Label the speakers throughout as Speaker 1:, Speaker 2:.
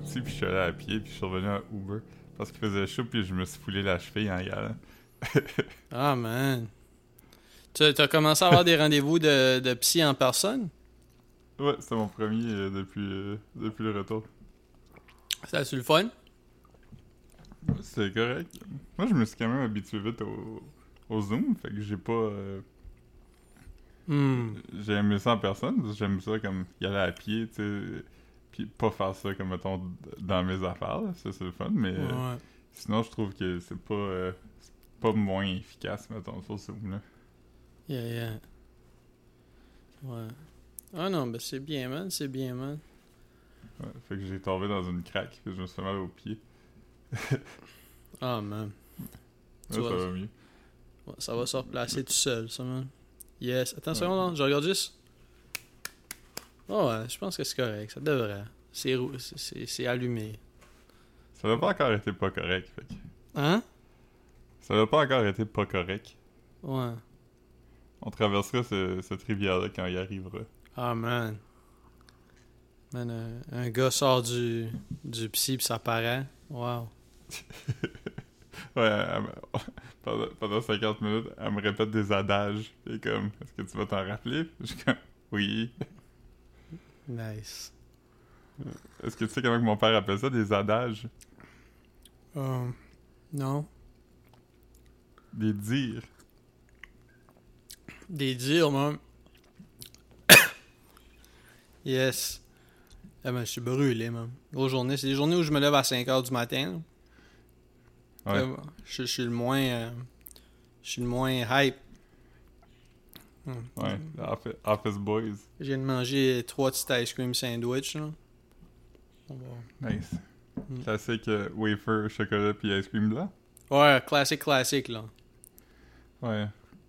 Speaker 1: puis je suis allé à pied, puis je suis revenu en Uber. Parce qu'il faisait chaud, puis je me suis foulé la cheville en y allant.
Speaker 2: Ah, man. Tu as commencé à avoir des rendez-vous de, de psy en personne?
Speaker 1: Ouais, c'était mon premier euh, depuis, euh, depuis le retour.
Speaker 2: C'était-tu le fun?
Speaker 1: C'est correct. Moi, je me suis quand même habitué vite au, au Zoom, fait que j'ai pas... euh,
Speaker 2: Hmm.
Speaker 1: J'ai aimé ça en personne, j'aime ça comme y aller à pied, tu sais, puis pas faire ça comme, mettons, dans mes affaires, là. ça c'est le fun, mais euh, sinon je trouve que c'est pas, euh, c'est pas moins efficace, mettons, sur Zoom, là.
Speaker 2: Yeah, yeah. Ouais. Ah non, ben c'est bien, man. C'est bien, man.
Speaker 1: Ouais, fait que j'ai tombé dans une craque, puis je me suis fait mal au pied.
Speaker 2: Ah, man.
Speaker 1: Ça
Speaker 2: vois,
Speaker 1: va mieux.
Speaker 2: Ouais, ça va se replacer tout seul, ça, man. Yes. Attends une seconde, je regarde juste. Oh, ouais, je pense que c'est correct. Ça devrait. C'est allumé.
Speaker 1: Ça n'a pas encore été pas correct, fait.
Speaker 2: Hein?
Speaker 1: Ça n'a pas encore été pas correct.
Speaker 2: Ouais.
Speaker 1: On traversera ce- cette rivière-là quand il arrivera.
Speaker 2: Ah, man. Man, un, un gars sort du, du psy pis ça paraît. Wow.
Speaker 1: Ouais, pendant, pendant 50 minutes, elle me répète des adages. Et comme, est-ce que tu vas t'en rappeler? Je suis comme, oui.
Speaker 2: Nice.
Speaker 1: Est-ce que tu sais comment que mon père appelle ça, des adages?
Speaker 2: Um, non.
Speaker 1: Des dires.
Speaker 2: Des dires, man. yes. Ah ben, je suis brûlé, man. Grosse journée. C'est des journées où je me lève à 5h du matin.
Speaker 1: Ouais.
Speaker 2: Comme, je, je suis le moins... euh, je suis le moins hype. Hmm.
Speaker 1: Ouais, Office, Office Boys.
Speaker 2: Je viens de manger trois petites ice cream sandwich, là. On va-
Speaker 1: Nice.
Speaker 2: Mm.
Speaker 1: Classique euh, wafer, chocolat puis ice cream blanc?
Speaker 2: Ouais, classique, classique, là.
Speaker 1: Ouais.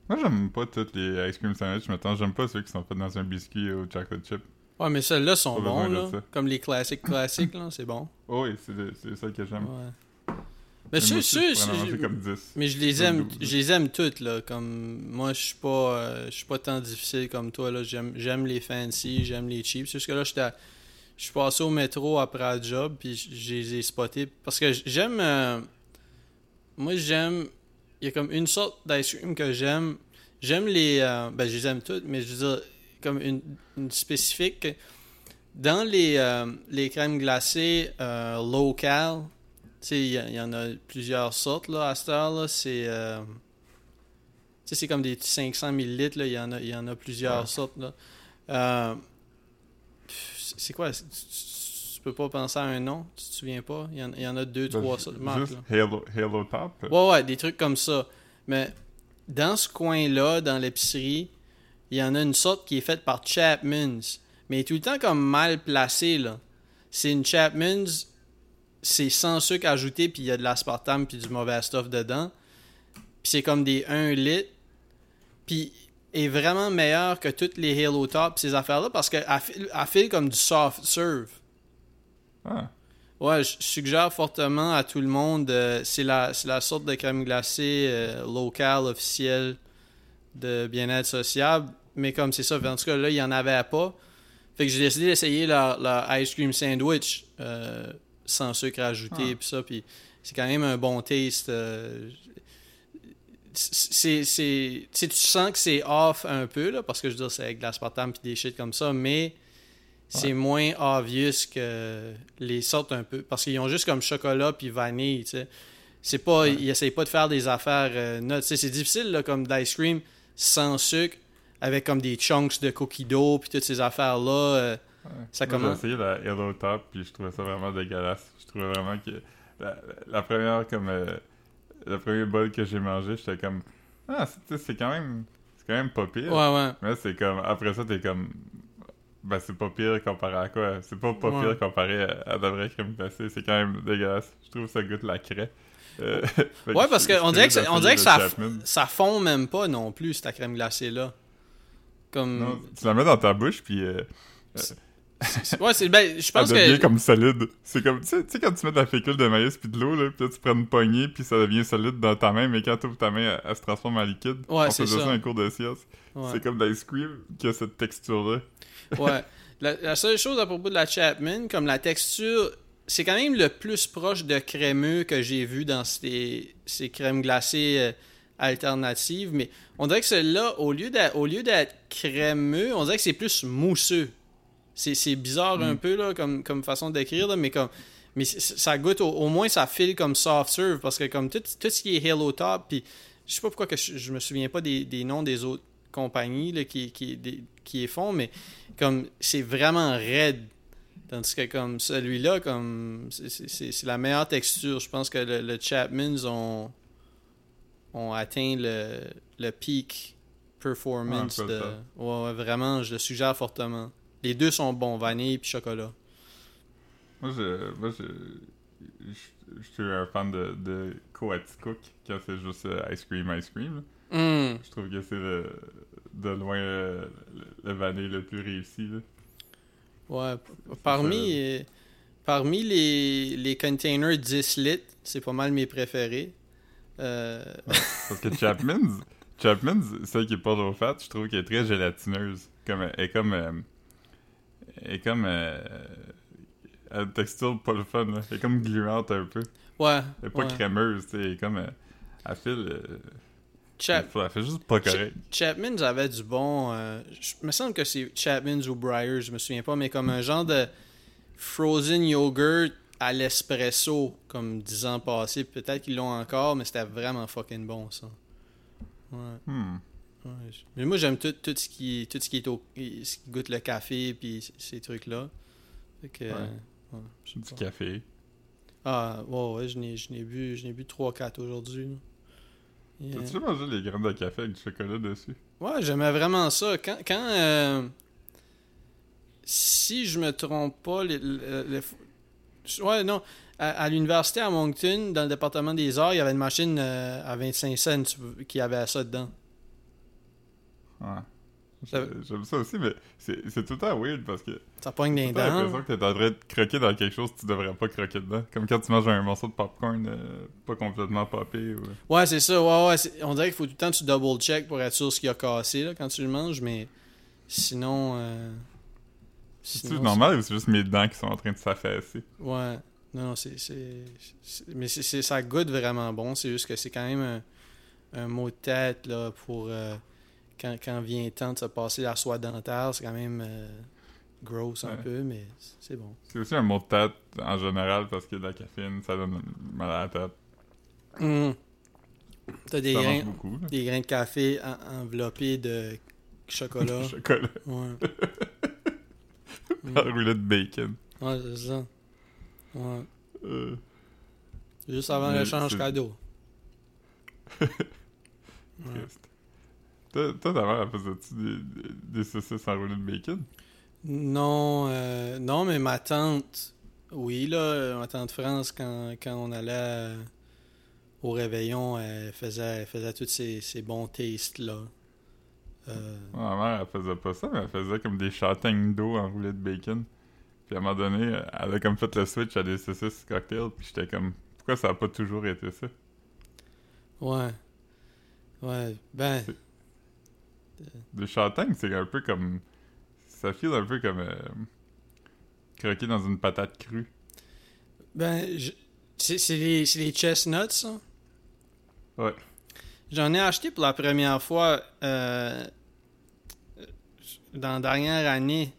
Speaker 1: Moi, j'aime pas toutes les ice cream sandwich, maintenant. J'aime pas ceux qui sont faits dans un biscuit au chocolate chip.
Speaker 2: Ouais, mais celles-là sont bons, là. Comme les classiques, classiques, là. C'est bon.
Speaker 1: Oh oui, c'est ça que j'aime.
Speaker 2: Ouais.
Speaker 1: Mais
Speaker 2: ceux, ceux,
Speaker 1: je pourrais en manger
Speaker 2: ceux-
Speaker 1: comme 10.
Speaker 2: Mais je les aime,
Speaker 1: 12.
Speaker 2: je les aime toutes là. Comme moi, je suis pas, euh, je suis pas tant difficile comme toi là. J'aime, j'aime les fancy, j'aime les cheap. C'est juste que là, j'étais, à- je suis passé au métro après le job puis j- je les ai spotés parce que j'aime, euh, moi j'aime, il y a comme une sorte d'ice cream que j'aime. J'aime les, euh, ben je les aime toutes, mais je veux dire comme une, une spécifique. Dans les, euh, les crèmes glacées locales, tu sais, il y, en a plusieurs sortes là, à cette heure. là C'est tu sais, c'est comme des petits 500 ml. là, Il y, en a, il y en a plusieurs
Speaker 1: Ouais.
Speaker 2: sortes. Là. C'est quoi? Tu, peux pas penser à un nom? Tu te souviens pas? Il y en, il y en a deux,
Speaker 1: Ben,
Speaker 2: trois
Speaker 1: Juste
Speaker 2: là.
Speaker 1: Halo, Halo Top.
Speaker 2: Ouais, ouais, des trucs comme ça. Mais dans ce coin-là, dans l'épicerie, il y en a une sorte qui est faite par Chapman's. Mais tout le temps comme mal placée, là. C'est une Chapman's, c'est sans sucre ajouté, puis il y a de l'aspartame, puis du mauvais stuff dedans. Puis c'est comme des 1 litre. Puis est vraiment meilleure que toutes les Halo Top, ces affaires-là, parce qu'elle file, comme du soft serve.
Speaker 1: Ah,
Speaker 2: Ouais, je suggère fortement à tout le monde. euh, c'est la, c'est la sorte de crème glacée euh, locale, officielle de bien-être sociable. Mais comme c'est ça, en tout cas, là, il n'y en avait pas. Fait que j'ai décidé d'essayer leur, leur ice cream sandwich euh, sans sucre ajouté.
Speaker 1: Ah.
Speaker 2: Puis ça, puis c'est quand même un bon taste. C'est, c'est, tu sens que c'est off un peu, là, parce que je veux dire, c'est avec de l'aspartame puis des shit comme ça, mais c'est moins obvious que les sortes un peu. Parce qu'ils ont juste comme chocolat puis vanille, tu sais. C'est pas,
Speaker 1: Ouais.
Speaker 2: Ils essayent pas de faire des affaires euh, nuts. C'est difficile, là, comme d'ice cream sans sucre, avec comme des chunks de cookie dough puis toutes ces affaires-là. euh,
Speaker 1: ouais.
Speaker 2: Ça
Speaker 1: Moi,
Speaker 2: commence-
Speaker 1: J'ai essayé la Halo Top, puis je trouvais ça vraiment dégueulasse. Je trouvais vraiment que... La, la première, comme... euh, le premier bol que j'ai mangé, j'étais comme... Ah, c'est quand même... C'est quand même pas pire.
Speaker 2: Ouais, ouais.
Speaker 1: Mais c'est comme... Après ça, t'es comme... Ben, c'est pas pire comparé à quoi? C'est pas pas
Speaker 2: Ouais.
Speaker 1: pire comparé à, à de la vraie crème glacée. C'est quand même dégueulasse. Je trouve que ça goûte la craie. Euh,
Speaker 2: Ouais, parce qu'on dirait que, on dirait que ça, ça fond même pas non plus, cette crème glacée-là. Comme.
Speaker 1: Non, tu la mets dans ta bouche, puis... euh,
Speaker 2: Ouais, c'est. Ben, je
Speaker 1: Ça
Speaker 2: pense
Speaker 1: devient
Speaker 2: que.
Speaker 1: comme solide. C'est comme, tu sais, quand tu mets de la fécule de maïs puis de l'eau, là, puis là, tu prends une poignée, puis ça devient solide dans ta main, mais quand tu ouvres ta main, elle, elle se transforme en liquide.
Speaker 2: Ouais,
Speaker 1: On
Speaker 2: c'est ça.
Speaker 1: ça en cours de sciences.
Speaker 2: Ouais.
Speaker 1: C'est comme l'ice cream qui a cette texture-là.
Speaker 2: Ouais. La, la seule chose à propos de la Chapman, comme la texture, c'est quand même le plus proche de crémeux que j'ai vu dans ces, ces crèmes glacées euh, alternatives. Mais on dirait que celle-là, au lieu d'être, au lieu d'être crémeux, on dirait que c'est plus mousseux. C'est, c'est bizarre un
Speaker 1: Mm.
Speaker 2: peu là, comme, comme façon d'écrire, là, mais comme. Mais ça goûte, au, au moins ça file comme soft serve parce que comme tout, tout ce qui est Hello Top, puis je sais pas pourquoi que je, je me souviens pas des, des noms des autres compagnies là, qui, qui, des- qui les font, mais comme c'est vraiment raide. Tandis que comme celui-là, comme c'est- c'est c'est- c'est la meilleure texture. Je pense que le, le Chapman's ont, ont atteint le, le peak performance
Speaker 1: Ouais,
Speaker 2: de.
Speaker 1: peut-être.
Speaker 2: Ouais, ouais, vraiment, je le suggère fortement. Les deux sont bons, vanille puis chocolat.
Speaker 1: Moi, je, moi, je, je, je suis un fan de, de Coaticook quand c'est juste euh, ice cream, ice cream.
Speaker 2: Hum,
Speaker 1: Je trouve que c'est de loin euh, le, le vanille le plus réussi. Là.
Speaker 2: Ouais, parmi, euh, parmi les, les containers 10 litres, c'est pas mal mes préférés.
Speaker 1: Parce que Chapman's, Chapman's, celle qui est pas trop fat, je trouve qu'elle est très gélatineuse. Comme, elle est comme. Euh, est comme. euh, elle a une texture pas le fun. Là. Elle est comme gluante un peu.
Speaker 2: ouais.
Speaker 1: Elle est pas
Speaker 2: ouais.
Speaker 1: crémeuse, tu sais. Elle est comme. euh, elle file. euh,
Speaker 2: Chap-
Speaker 1: elle fait juste pas correct.
Speaker 2: Chapman's avait du bon. euh, je me semble que c'est Chapman's ou Breyers, je me souviens pas, mais comme un genre de frozen yogurt à l'espresso, comme 10 ans passés. Peut-être qu'ils l'ont encore, mais c'était vraiment fucking bon ça. Ouais.
Speaker 1: Hmm.
Speaker 2: Ouais. Mais moi j'aime tout, tout ce qui tout ce qui est au, ce qui goûte le café puis ces trucs là. Fait que,
Speaker 1: Ouais.
Speaker 2: euh, ouais,
Speaker 1: Du
Speaker 2: pas.
Speaker 1: café.
Speaker 2: Ah ouais ouais, je n'ai je n'ai bu je n'ai bu 3 4 aujourd'hui.
Speaker 1: T'as-tu mangé les graines de café avec du chocolat dessus?
Speaker 2: Ouais, j'aimais vraiment ça. Quand, quand euh, si je me trompe pas, les, les- les- ouais, non, à, à l'université à Moncton, dans le département des arts, il y avait une machine euh, à 25 cents qui avait ça dedans.
Speaker 1: Ouais. J'ai- J'aime ça aussi, mais c'est c'est tout le temps weird parce que
Speaker 2: Ça pogne des
Speaker 1: t'as l'impression
Speaker 2: dents.
Speaker 1: que t'es en train de croquer dans quelque chose que tu devrais pas croquer dedans. Comme quand tu manges un morceau de popcorn euh, pas complètement popé. Ou...
Speaker 2: Ouais, c'est ça. Ouais, ouais. c'est- On dirait qu'il faut tout le temps que tu double check pour être sûr ce qu'il a cassé là, quand tu le manges, mais sinon. euh,
Speaker 1: C'est
Speaker 2: sinon,
Speaker 1: normal ou c'est juste mes dents qui sont en train de s'affaisser?
Speaker 2: Ouais. Non, non, c'est. c'est- c'est- Mais c'est, c'est- ça goûte vraiment bon. C'est juste que c'est quand même un, un mot de tête là, pour. euh, quand, quand vient le temps de se passer la soie dentaire, c'est quand même euh, gross un
Speaker 1: Ouais.
Speaker 2: peu, mais c'est bon.
Speaker 1: C'est aussi un mot de tête en général parce que de la caféine, ça donne mal à la tête.
Speaker 2: Hum. T'as des grains,
Speaker 1: mange beaucoup. là.
Speaker 2: des grains de café en- enveloppés de chocolat.
Speaker 1: Chocolat.
Speaker 2: ouais. Mm.
Speaker 1: Enroulé de bacon.
Speaker 2: Ouais, c'est ça. Ouais.
Speaker 1: Euh,
Speaker 2: Juste avant l'échange cadeau. Ouais.
Speaker 1: triste. Toi, ta mère, elle faisait-tu des, des, saucisses enroulées de bacon?
Speaker 2: Non, euh, non, mais ma tante, oui, là, ma tante France, quand, quand on allait au réveillon, elle faisait, elle faisait tous ces, ces bons tastes-là. Euh,
Speaker 1: Ma mère, elle faisait pas ça, mais elle faisait comme des châtaignes d'eau enroulées de bacon. Puis à un moment donné, elle a comme fait le switch à des saucisses cocktail, puis j'étais comme, pourquoi ça a pas toujours été ça?
Speaker 2: ouais. Ouais, ben,
Speaker 1: Des châtaignes, c'est un peu comme. Ça file un peu comme. euh, croquer dans une patate crue.
Speaker 2: ben, je- c'est les, chestnuts, ça?
Speaker 1: Ouais.
Speaker 2: J'en ai acheté pour la première fois euh, dans la dernière année.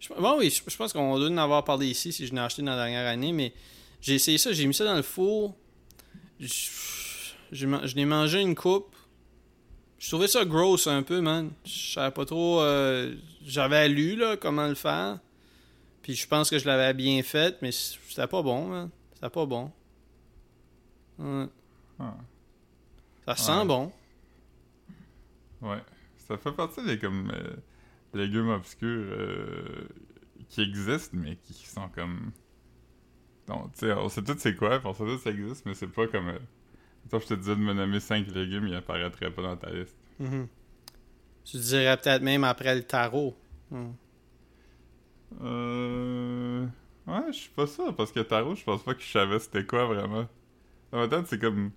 Speaker 2: Je, bon, oui, je, je pense qu'on doit en avoir parlé ici si je l'ai acheté dans la dernière année, mais j'ai essayé ça, j'ai mis ça dans le four. Je, l'ai mangé une coupe. Je trouvais ça gross un peu, man. Je savais pas trop. euh, J'avais lu là, comment le faire. Puis je pense que je l'avais bien fait, mais c'était pas bon, man. C'était pas bon. Ouais.
Speaker 1: Ah,
Speaker 2: Ça sent
Speaker 1: Ouais.
Speaker 2: bon.
Speaker 1: ouais. Ça fait partie des comme euh, légumes obscurs euh, qui existent, mais qui sont comme. Donc, tu sais, on sait tous c'est quoi, on sait tous ça existe, mais c'est pas comme. Toi, je te disais de me nommer 5 légumes, ils apparaîtraient pas dans ta liste.
Speaker 2: Mhm. Tu dirais peut-être même après le tarot. Hmm.
Speaker 1: Euh. Ouais, je suis pas sûr, parce que tarot, je pense pas que je savais c'était quoi vraiment. En même temps, c'est comme.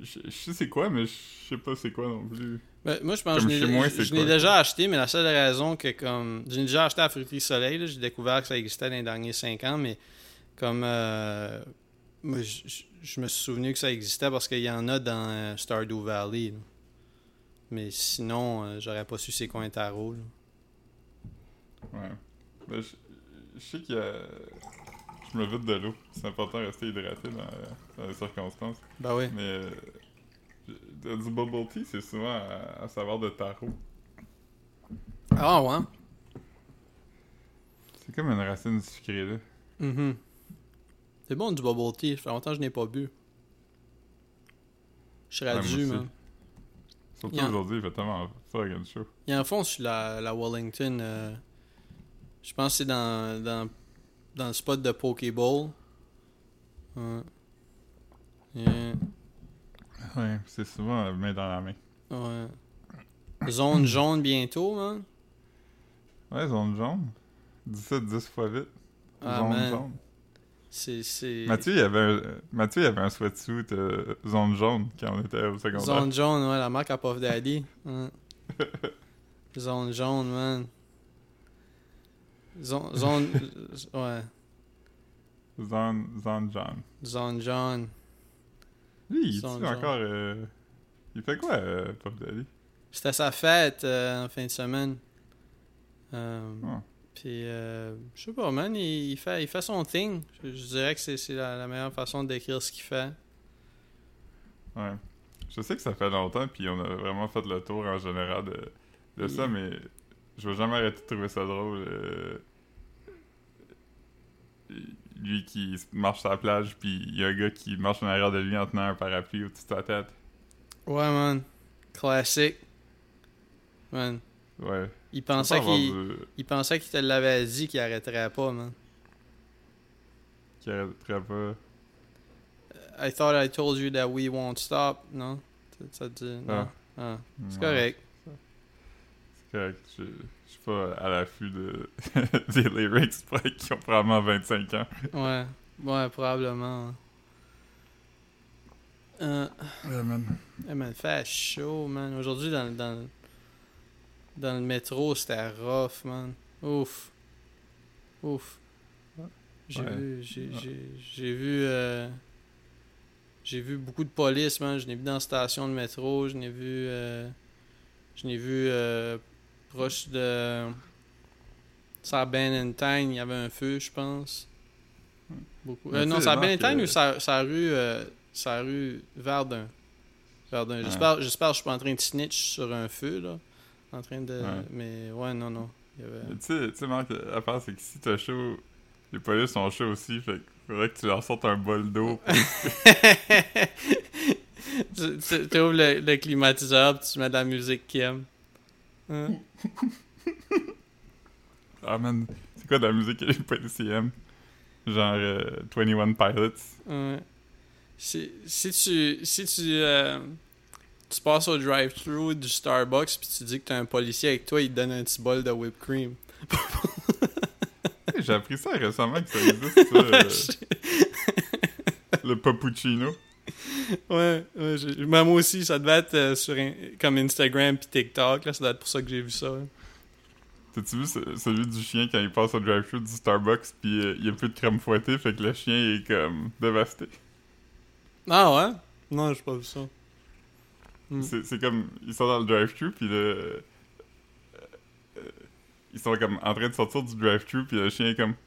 Speaker 1: Je je sais c'est quoi, mais je sais pas c'est quoi non plus.
Speaker 2: Ben, moi, je pense que
Speaker 1: Comme
Speaker 2: je l'ai- je, déjà acheté, mais la seule raison que comme. Je l'ai déjà acheté à Fruiterie Soleil, j'ai découvert que ça existait dans les derniers 5 ans, mais Comme. euh, moi, je- me suis souvenu que ça existait parce qu'il y en a dans euh, Stardew Valley. là. Mais sinon, euh, j'aurais pas su c'est quoi un tarot. là.
Speaker 1: Ouais. Ben, je, je sais qu'il y a. Je me vide de l'eau. C'est important de rester hydraté dans, dans les circonstances.
Speaker 2: Ben oui.
Speaker 1: Mais. euh, du bubble tea, c'est souvent à, à savoir de tarot.
Speaker 2: Ah ouais.
Speaker 1: C'est comme une racine sucrée, là.
Speaker 2: Mhm. C'est bon du bubble tea. Ça fait longtemps que je n'ai pas bu. Je serais dû, man.
Speaker 1: Surtout aujourd'hui, il fait tellement fucking chaud.
Speaker 2: Il y a un fond sur la, la Wellington. euh, je pense que c'est dans, dans, dans le spot de Pokéball. Ouais. Yeah.
Speaker 1: Ouais, c'est souvent main dans la main.
Speaker 2: Ouais. Zone jaune bientôt, man.
Speaker 1: Ouais, zone jaune. Dis ça 10 fois vite.
Speaker 2: Ah,
Speaker 1: zone
Speaker 2: man.
Speaker 1: jaune. Mathieu, il avait un, Mathieu, il avait un sweatsuit euh, zone jaune quand on était au secondaire.
Speaker 2: Zone jaune, ouais, la marque à Puff Daddy. Zone jaune, man. Zone. Zone. ouais.
Speaker 1: Zone, zone jaune.
Speaker 2: Zone jaune.
Speaker 1: Lui, il est encore... euh, Il fait quoi, euh, Puff Daddy?
Speaker 2: C'était sa fête euh, en fin de semaine.
Speaker 1: Ah.
Speaker 2: Puis, euh, je sais pas, man, il, il fait, il fait son thing. Je, je dirais que c'est la, la meilleure façon de décrire ce qu'il fait.
Speaker 1: Ouais. Je sais que ça fait longtemps, puis on a vraiment fait le tour en général de, de ça, mais je vais jamais arrêter de trouver ça drôle. euh, Lui qui marche sur la plage, puis il y a un gars qui marche en arrière de lui en tenant un parapluie au-dessus de sa tête.
Speaker 2: Ouais, man. Classique. Man.
Speaker 1: Ouais.
Speaker 2: Il pensait qu'il il pensait qu'il te l'avait dit qu'il arrêterait pas, man.
Speaker 1: Qui arrêterait pas.
Speaker 2: I thought I told you that we won't stop. Non? Ça- te dit. Non?
Speaker 1: Ah.
Speaker 2: Ah. C'est
Speaker 1: Ouais,
Speaker 2: correct.
Speaker 1: C'est correct. Je, je suis pas à l'affût de... des lyrics qui ont probablement 25 ans.
Speaker 2: Ouais. Ouais, probablement. Euh,
Speaker 1: Ouais, man.
Speaker 2: Eh, man, fait chaud, man. Aujourd'hui, dans, dans, dans le métro, c'était rough, man. Ouf. Ouf. J'ai
Speaker 1: Ouais.
Speaker 2: vu, j'ai,
Speaker 1: Ouais.
Speaker 2: vu, euh, j'ai vu beaucoup de police, man. Je n'ai vu dans la station de métro, je n'ai vu, euh, je n'ai vu euh, proche de sa Benentine, il y avait un feu, je pense. Beaucoup. Non,
Speaker 1: Marc,
Speaker 2: Benentine ou sa, sa rue, sa rue Verdun. Verdun. J'espère, j'espère que je suis pas en train de snitch sur un feu, là. En train de.
Speaker 1: Ouais.
Speaker 2: Mais ouais, non, non. Avait-
Speaker 1: Tu sais, Marc, l'affaire, c'est que si t'as chaud, les polices sont chauds aussi, fait faudrait que tu leur sortes un bol d'eau.
Speaker 2: tu, tu- tu ouvres le, le climatiseur puis tu mets de la musique qu'ils aiment. Hein?
Speaker 1: Ah, man, c'est quoi de la musique que les policiers aiment? Genre euh, 21 Pilots.
Speaker 2: Ouais. Si, si tu si tu, euh, tu passes au drive-thru du Starbucks puis tu dis que t'as un policier avec toi, il te donne un petit bol de whipped cream.
Speaker 1: J'ai appris ça récemment que ça existe, ça, euh, le Papuccino.
Speaker 2: ouais, ouais moi aussi, ça devait être euh, sur un- comme Instagram puis TikTok, là, ça doit être pour ça que j'ai vu ça. hein.
Speaker 1: T'as-tu vu ce- celui du chien quand il passe au drive-thru du Starbucks pis euh, il y a plus de crème fouettée, fait que le chien est comme dévasté?
Speaker 2: Ah ouais? Non, j'ai pas vu ça. Mm.
Speaker 1: C'est comme, ils sont dans le drive-thru pis le... euh, ils sont comme en train de sortir du drive-thru pis le chien est comme...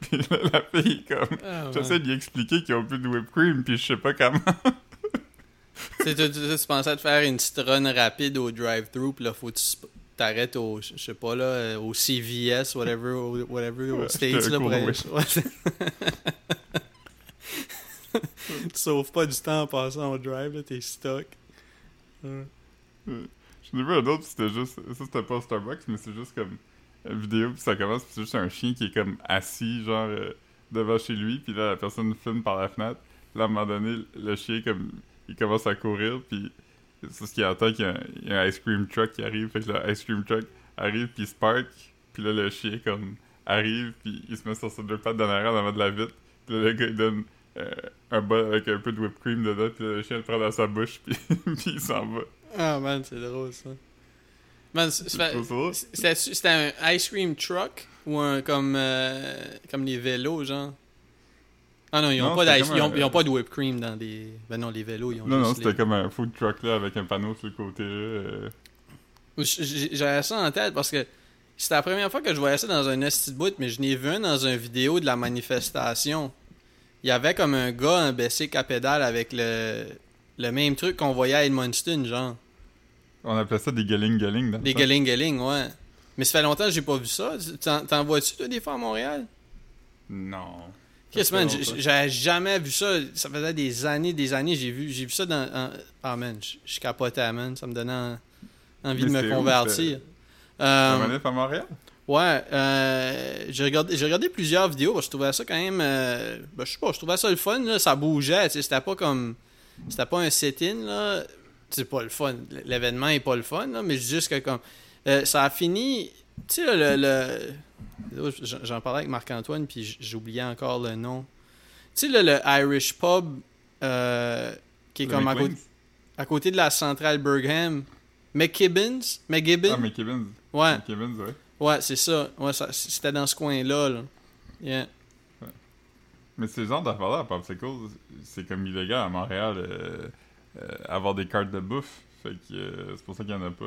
Speaker 1: pis là, la fille est comme...
Speaker 2: Ah, ouais.
Speaker 1: J'essaie de lui expliquer qu'ils ont plus de whipped cream pis je sais pas comment.
Speaker 2: Tu tu, tu- pensais te faire une petite run rapide au drive-thru, puis là, faut que tu t'arrêtes au, je sais pas, là, euh, au CVS, whatever, whatever,
Speaker 1: Ouais,
Speaker 2: au States, là, pour Ouais. Tu sauves pas du temps en passant au drive, là, t'es stuck. Ouais.
Speaker 1: J'en ai vu un autre, c'était juste... Ça, c'était pas Starbucks, mais c'est juste comme... Une vidéo, puis ça commence, puis c'est juste un chien qui est comme assis, genre, euh, devant chez lui, puis là, la personne filme par la fenêtre. Là, à un moment donné, le chien, comme, il commence à courir, puis c'est ce qu'il entend qu'il y, a un- il y a un ice cream truck qui arrive, fait que le ice cream truck arrive, puis il se park, puis là, le chien, comme, arrive, puis il se met sur ses deux pattes dans l'arrière, dans de la vitre, puis là, le gars, il donne euh, un bol avec un peu de whipped cream dedans, puis le chien le prend dans sa bouche, puis, puis il s'en va.
Speaker 2: Ah, man, c'est drôle, ça. Man, c'était un ice cream truck. Ou un comme, euh, comme les vélos, genre? Ah non, ils ont,
Speaker 1: Non,
Speaker 2: pas, ils, ont, ils ont pas de whipped cream dans des. Ben non, les vélos, ils ont
Speaker 1: Non, non, c'était
Speaker 2: les-
Speaker 1: comme un food truck là avec un panneau sur le côté. euh.
Speaker 2: J'avais ça en tête parce que c'était la première fois que je voyais ça dans un esti de bout, mais je n'ai vu un dans une vidéo de la manifestation. Il y avait comme un gars, un bicycle à pédale avec le, le même truc qu'on voyait à Edmundston, genre.
Speaker 1: On appelait ça des galing-galing.
Speaker 2: Des galing-galing, ouais. Mais ça fait longtemps que j'ai pas vu ça. T'en t'en vois-tu, toi, des fois à Montréal?
Speaker 1: Non. Ça
Speaker 2: man, j'avais jamais vu ça. Ça faisait des années, des années. J'ai vu, j'ai vu ça dans. en- Ah, man, je capotais, man. Ça me donnait en- envie
Speaker 1: Mais
Speaker 2: de me
Speaker 1: où,
Speaker 2: convertir.
Speaker 1: La
Speaker 2: Euh,
Speaker 1: à Montréal?
Speaker 2: Ouais, euh, j'ai regardé, plusieurs vidéos. parce que Je trouvais ça quand même. euh, ben, je sais pas, je trouvais ça le fun. Là, ça bougeait. C'était pas comme. C'était pas un sit-in. là. C'est pas le fun. L'événement est pas le fun. Là, mais juste que comme. euh, ça a fini. Tu sais, là, le. le- J'en parlais avec Marc-Antoine, puis j'oubliais encore le nom. Tu sais, là, le Irish Pub, euh, qui est
Speaker 1: Le
Speaker 2: comme à, côté- à côté de la centrale Bergham. McKibbins? McGibbon?
Speaker 1: Ah, Kevin's.
Speaker 2: ouais,
Speaker 1: Kevin's, ouais.
Speaker 2: Ouais, c'est ça. Ouais, ça- c'était dans ce coin-là. Là. Yeah.
Speaker 1: Mais ces genres d'affaires-là, à Popsicle, c'est comme illégal à Montréal, euh, euh, avoir des cartes de bouffe. Fait que euh, c'est pour ça qu'il y en a pas.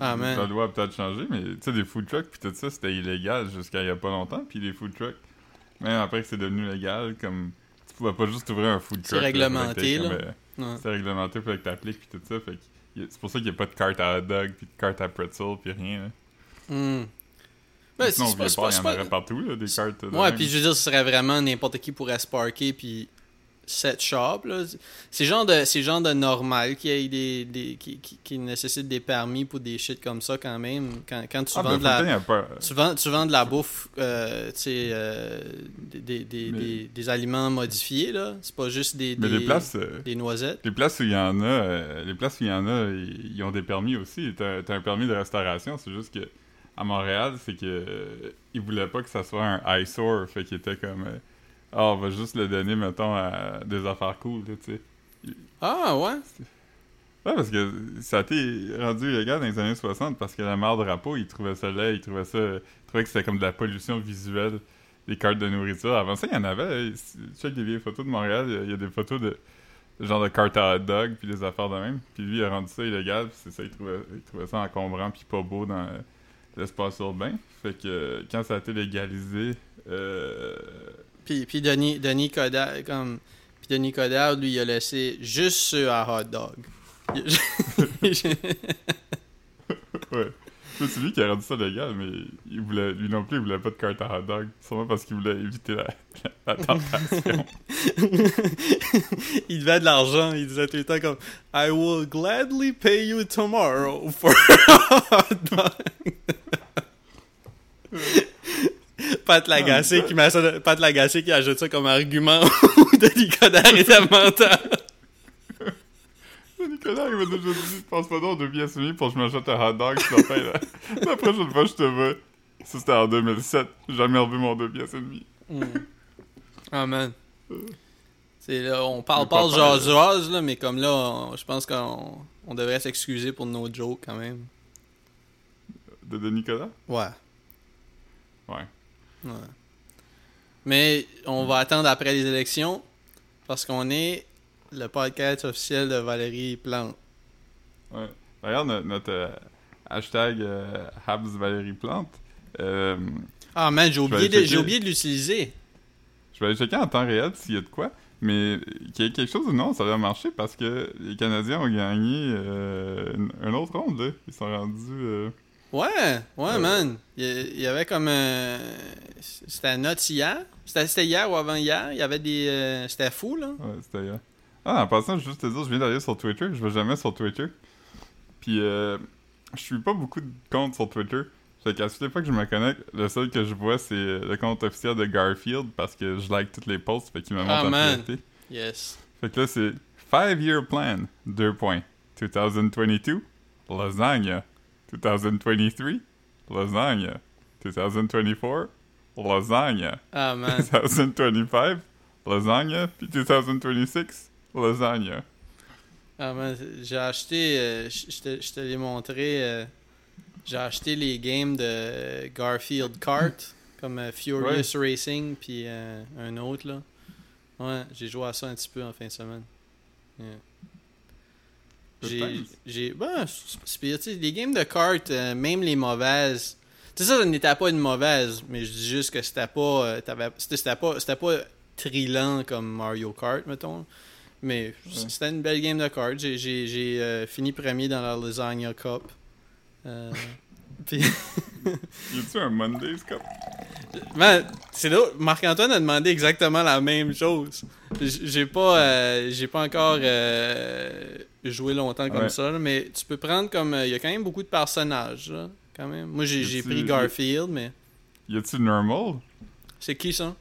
Speaker 2: Ah, man.
Speaker 1: La loi a peut-être changé, mais tu sais, des food trucks puis tout ça, c'était illégal jusqu'à il y a pas longtemps. Puis les food trucks, même après que c'est devenu légal, comme tu pouvais pas juste ouvrir un food
Speaker 2: C'est
Speaker 1: truck.
Speaker 2: réglementé,
Speaker 1: fallait que t'aies
Speaker 2: là.
Speaker 1: euh,
Speaker 2: Ouais.
Speaker 1: C'est réglementé, fallait que t'appliques puis tout ça. Fait que c'est pour ça qu'il y a pas de carte à hot dog puis de carte à pretzel puis rien. Là.
Speaker 2: Hmm. Ben,
Speaker 1: Sinon,
Speaker 2: pas- pas-
Speaker 1: il y en
Speaker 2: pas-
Speaker 1: aurait partout, là, des cartes.
Speaker 2: Ouais, puis je veux dire, ce serait vraiment n'importe qui pourrait se parker, puis set shop, là. C'est genre de, c'est genre de normal qu'il y ait des, des qui, qui, qui nécessitent des permis pour des shit comme ça quand même. Quand, quand tu
Speaker 1: Ah,
Speaker 2: vends
Speaker 1: ben,
Speaker 2: de la... Tu vends, tu vends de la bouffe, euh, tu sais, euh, des, des, des,
Speaker 1: Mais-
Speaker 2: des, des aliments modifiés, là. C'est pas juste des,
Speaker 1: Mais
Speaker 2: des,
Speaker 1: les places, euh,
Speaker 2: des noisettes.
Speaker 1: les places où il y en a, euh, les places où il y en a, ils, ils ont des permis aussi. T'as t'as un permis de restauration, c'est juste que à Montréal, c'est que euh, ils voulaient pas que ça soit un eyesore, fait qu'ils étaient comme, euh, ah, on va juste le donner, mettons, à des affaires cool, tu sais.
Speaker 2: Ah, ouais?
Speaker 1: Ouais, parce que ça a été rendu illégal dans les années 60 parce que la mère drapeau, ils trouvaient ça laid, ils trouvaient ça, ils trouvaient que c'était comme de la pollution visuelle, des cartes de nourriture. Avant ça, il y en avait. Check des vieilles photos de Montréal, il y a- il y, a des photos de, de genre de cartes à hot dog puis des affaires de même. Puis lui, il a rendu ça illégal, puis c'est ça, il trouvait, il trouvait ça encombrant puis pas beau dans l'espace urbain. Fait que quand ça a été légalisé, euh,
Speaker 2: Puis, puis Denis, Denis Coderre, comme... Puis Denis Coderre, lui, il a laissé juste ceux à hot dog.
Speaker 1: Ouais. C'est lui qui a rendu ça légal, mais il voulait, lui non plus, il voulait pas de carte à hot dog. Sûrement parce qu'il voulait éviter la, la, la tentation.
Speaker 2: il devait de l'argent. Il disait tout le temps comme I will gladly pay you tomorrow for hot dog. Pat Lagacé qui Pat Lagacé qui ajoute ça comme argument où Denis Coderre était mental.
Speaker 1: Nicolas, il m'a déjà dit Pense pas deux pièces et demie pour que je m'achète un hot dog la prochaine fois je te vois. Ça, c'était en 2007. J'ai jamais revu mon deux pièces et demie.
Speaker 2: Ah man. C'est là, on parle pas de jazz là, mais comme là, on- je pense qu'on on devrait s'excuser pour nos jokes quand même.
Speaker 1: De, de Nicolas?
Speaker 2: Ouais.
Speaker 1: Ouais.
Speaker 2: Ouais. Mais on va attendre après les élections parce qu'on est le podcast officiel de Valérie Plante.
Speaker 1: Ouais. Regarde notre, notre, euh, hashtag euh, Habs Valérie Plante. Euh,
Speaker 2: Ah man, j'ai oublié, de,
Speaker 1: checker.
Speaker 2: j'ai oublié de l'utiliser.
Speaker 1: je vais aller checker en temps réel s'il y a de quoi. Mais qu'il y ait quelque chose ou non, ça va marcher parce que les Canadiens ont gagné euh, un autre ronde. Là. Ils sont rendus. Euh,
Speaker 2: Ouais, ouais,
Speaker 1: Euh.
Speaker 2: man. Il y, avait comme un... C'était note hier. C'était hier ou avant-hier. Il y avait des... euh, C'était fou, là.
Speaker 1: Ouais, c'était hier. Ah, en passant, je veux juste te dire, je viens d'aller sur Twitter. Je vais jamais sur Twitter. Puis, euh, je suis pas beaucoup de comptes sur Twitter. Fait qu'à toutes les fois que je me connecte, le seul que je vois, c'est euh, le compte officiel de Garfield parce que je like toutes les posts. Fait qu'il me montre
Speaker 2: Ah,
Speaker 1: en
Speaker 2: man.
Speaker 1: priorité.
Speaker 2: Yes.
Speaker 1: Fait que là, c'est 5-year plan. 2 points. 2022, lasagna. 2023, lasagna. 2024, lasagna.
Speaker 2: Ah, man.
Speaker 1: 2025, lasagna. Puis 2026, lasagna.
Speaker 2: Ah, man. J'ai acheté... euh, je te, l'ai montré... euh, j'ai acheté les games de Garfield Kart, comme euh, Furious Racing, puis euh, un autre, là. Ouais, j'ai joué à ça un petit peu en fin de semaine. Yeah. J'ai. Ben, les games de kart, euh, même les mauvaises. Tu sais, ça, ça n'était pas une mauvaise, mais je dis juste que c'était pas. euh, c'était pas, pas trillant comme Mario Kart, mettons. Mais c'était une belle game de j'ai, j'ai euh, fini premier dans la Lasagna Cup. Puis,
Speaker 1: Y a-tu un Monday's Cup?
Speaker 2: man, c'est là, Marc-Antoine a demandé exactement la même chose. J'ai pas, euh, j'ai pas encore euh, joué longtemps comme
Speaker 1: Ouais.
Speaker 2: ça, là, mais tu peux prendre comme. euh, Il y a quand même beaucoup de personnages, là, quand même. Moi, j'ai, pris Garfield, mais.
Speaker 1: Y a-tu Normal?
Speaker 2: C'est qui ça?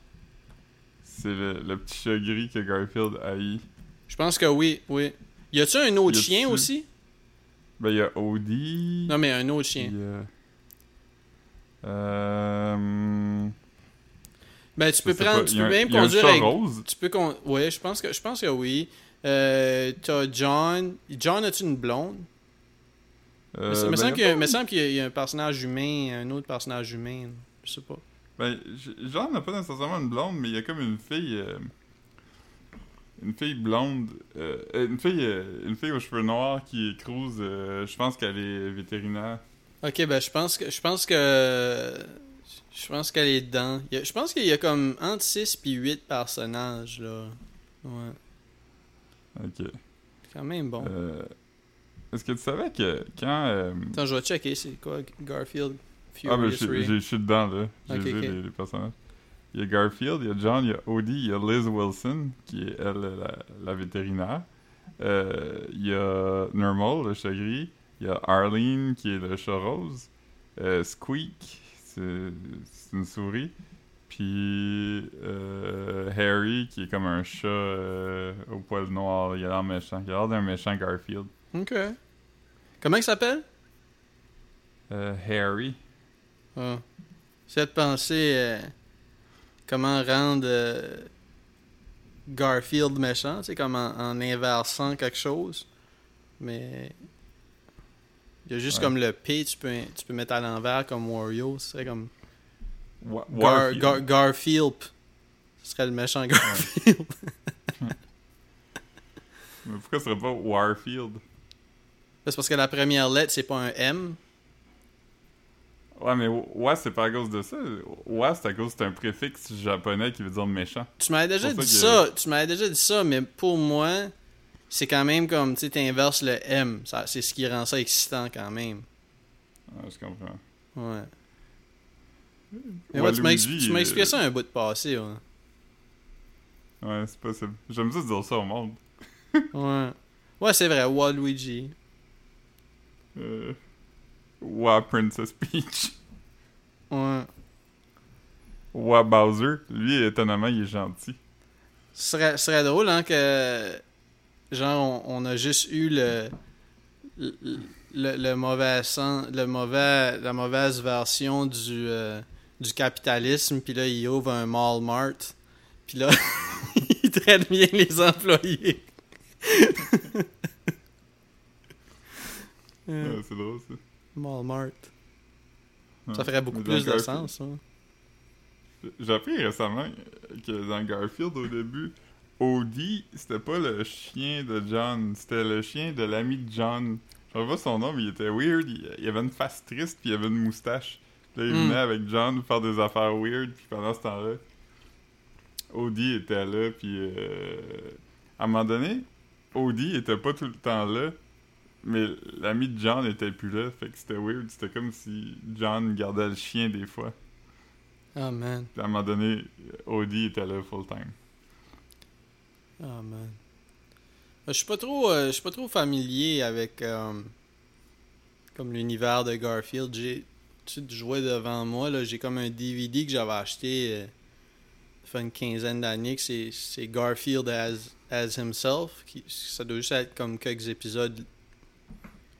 Speaker 1: C'est le, le petit chat gris que Garfield haït.
Speaker 2: Je pense que oui, oui. Y a-tu un autre chien aussi?
Speaker 1: Ben, y a Odie.
Speaker 2: Non, mais un autre chien.
Speaker 1: a- Euh...
Speaker 2: Ben, tu peux prendre,
Speaker 1: pas,
Speaker 2: tu peux
Speaker 1: un-
Speaker 2: même conduire avec.
Speaker 1: rose.
Speaker 2: Tu peux con... Ouais, je pense que je pense que oui. Euh, t'as John. John, as-tu une blonde?
Speaker 1: Euh,
Speaker 2: Mais ça- me
Speaker 1: ben,
Speaker 2: semble qu'il y a-
Speaker 1: pas-
Speaker 2: me semble qu'il y a- il y a un personnage humain, un autre personnage humain. Je sais pas.
Speaker 1: Ben, j- genre, n'a pas nécessairement une blonde, mais il y a comme une fille. euh, Une fille blonde. euh, une fille euh, une fille aux cheveux noirs qui est cruise. euh, je pense qu'elle est vétérinaire.
Speaker 2: Ok, ben je pense que je pense que je pense qu'elle est dedans. A- je pense qu'il y a comme entre 6 puis 8 personnages là. Ouais,
Speaker 1: Ok.
Speaker 2: c'est quand même bon.
Speaker 1: Euh, Est-ce que tu savais que quand.
Speaker 2: Attends, je vais checker c'est quoi Garfield
Speaker 1: Ah, ben,
Speaker 2: Furious
Speaker 1: je suis dedans, là. J'ai
Speaker 2: Ok,
Speaker 1: vu les personnages. Il y a Garfield, il y a John, il y a Odie, il y a Liz Wilson, qui est, elle, la, la vétérinaire. Euh, il y a Normal, le chat gris. Il y a Arlene, qui est le chat rose. Euh, Squeak, c'est une souris. Puis euh, Harry, qui est comme un chat euh, au poil noir. Il a l'air méchant. Il a l'air d'un méchant Garfield.
Speaker 2: Ok. Comment il s'appelle?
Speaker 1: Harry.
Speaker 2: Ah. J'essaie de penser comment rendre euh, Garfield méchant, tu sais, comme en, en inversant quelque chose. Mais il y a juste
Speaker 1: Ouais.
Speaker 2: comme le P, tu peux, tu peux mettre à l'envers comme Wario. Ce serait comme
Speaker 1: Wa-
Speaker 2: Gar,
Speaker 1: Warfield.
Speaker 2: Gar- Garfield. Ce serait le méchant Garfield.
Speaker 1: Mais pourquoi ce serait pas Warfield?
Speaker 2: C'est parce que la première lettre, c'est pas un M.
Speaker 1: Ouais, mais Wa, c'est pas à cause de ça. Wa, c'est à cause c'est un préfixe japonais qui veut dire méchant.
Speaker 2: Tu m'avais déjà dit
Speaker 1: ça
Speaker 2: ça, tu m'avais déjà dit ça, mais pour moi, c'est quand même comme, tu sais, t'inverses le M. C'est ce qui rend ça excitant quand même.
Speaker 1: Ah, je comprends.
Speaker 2: Ouais. Mais ouais, tu m'as
Speaker 1: Waluigi,
Speaker 2: expli- tu m'as
Speaker 1: euh,
Speaker 2: expliqué ça un bout de passé, ouais.
Speaker 1: Ouais, c'est possible. J'aime ça dire ça au monde.
Speaker 2: Ouais, ouais c'est vrai, Waluigi.
Speaker 1: Euh... Wa Princess Peach.
Speaker 2: Ouais.
Speaker 1: Wa Bowser. Lui, étonnamment, il est gentil.
Speaker 2: Ce serait, serait drôle, hein, que. Genre, on, on a juste eu le. Le, le- le mauvais sens, le mauvais, la mauvaise version du, euh, du capitalisme, puis là, il ouvre un mall mart, puis là, il traite bien les employés. Euh,
Speaker 1: c'est drôle, ça.
Speaker 2: Mall mart.
Speaker 1: Ouais.
Speaker 2: Ça ferait beaucoup plus de sens, hein.
Speaker 1: J'ai appris récemment que dans Garfield, au début, Odie, c'était pas le chien de John, c'était le chien de l'ami de John. Je sais pas son nom, mais il était weird. Il, il avait une face triste, puis il avait une moustache. Là, il
Speaker 2: Hmm.
Speaker 1: venait avec John faire des affaires weird, puis pendant ce temps-là, Odie était là, puis euh, à un moment donné, Odie était pas tout le temps là, mais l'ami de John était plus là, fait que c'était weird. C'était comme si John gardait le chien des fois.
Speaker 2: Oh man.
Speaker 1: Puis à un moment donné, Odie était là full time.
Speaker 2: Oh man. Euh, Je suis pas trop euh, je suis pas trop familier avec euh, comme l'univers de Garfield. J'ai tu joué devant moi là, j'ai comme un DVD que j'avais acheté euh, fait une quinzaine d'années que c'est c'est Garfield as as himself qui ça doit juste être comme quelques épisodes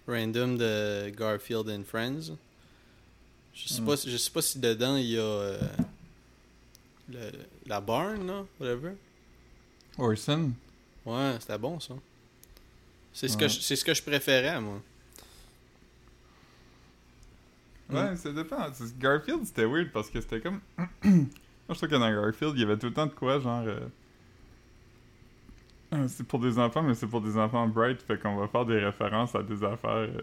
Speaker 2: random de Garfield and Friends. Je sais
Speaker 1: Mm.
Speaker 2: pas si- je sais pas si dedans il y a euh, le- la barn là, whatever.
Speaker 1: Orson?
Speaker 2: Ouais, c'était bon ça. C'est ce,
Speaker 1: Ouais.
Speaker 2: ce que je préférais, moi.
Speaker 1: Ouais, ça dépend. Garfield, c'était weird parce que c'était comme. Moi, je trouve que dans Garfield, il y avait tout le temps de quoi, genre. euh, C'est pour des enfants, mais c'est pour des enfants bright, fait qu'on va faire des références à des affaires. euh,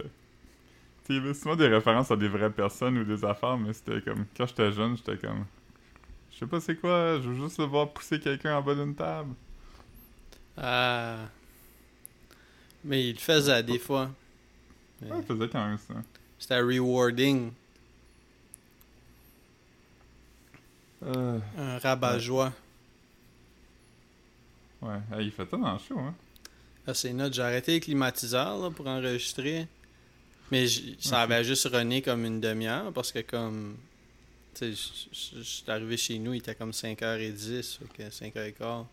Speaker 1: Tu sais, souvent des références à des vraies personnes ou des affaires, mais c'était comme. Quand j'étais jeune, j'étais comme. Je sais pas c'est quoi, je veux juste le voir pousser quelqu'un en bas d'une table.
Speaker 2: Ah. Mais il le faisait des fois. Mais
Speaker 1: Ouais, il faisait quand même ça.
Speaker 2: C'était rewarding.
Speaker 1: Euh,
Speaker 2: Un rabat-joie.
Speaker 1: ouais, Hey, il fait ça dans le show, hein.
Speaker 2: Là, c'est notre. J'ai arrêté le climatiseur là, pour enregistrer. Mais j- ça avait juste runné comme une demi-heure parce que comme. Tu sais, j'étais arrivé chez nous, il était comme 5h10, fait que 5h15.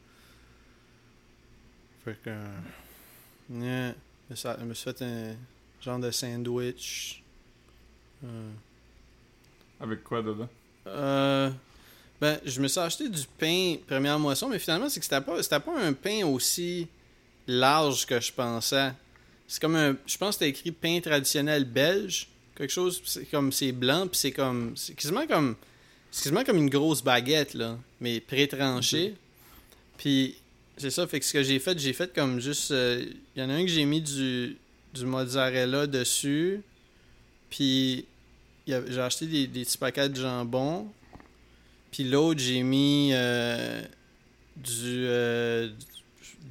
Speaker 2: Fait que. Ouais. Mais ça- Je me suis fait un genre de sandwich. Euh,
Speaker 1: Avec quoi dedans?
Speaker 2: Euh, ben, je me suis acheté du pain première moisson, mais finalement, c'est que c'était pas, c'était pas un pain aussi large que je pensais. C'est comme un. Je pense que c'était écrit pain traditionnel belge. Quelque chose, c'est comme c'est blanc, puis c'est comme. C'est quasiment comme. C'est quasiment comme une grosse baguette, là, mais pré-tranchée. Puis, c'est ça, fait que ce que j'ai fait, j'ai fait comme juste. euh, Il y en a un que j'ai mis du, du mozzarella dessus. Puis, j'ai acheté des, des petits paquets de jambon. Puis l'autre, j'ai mis euh, du, euh,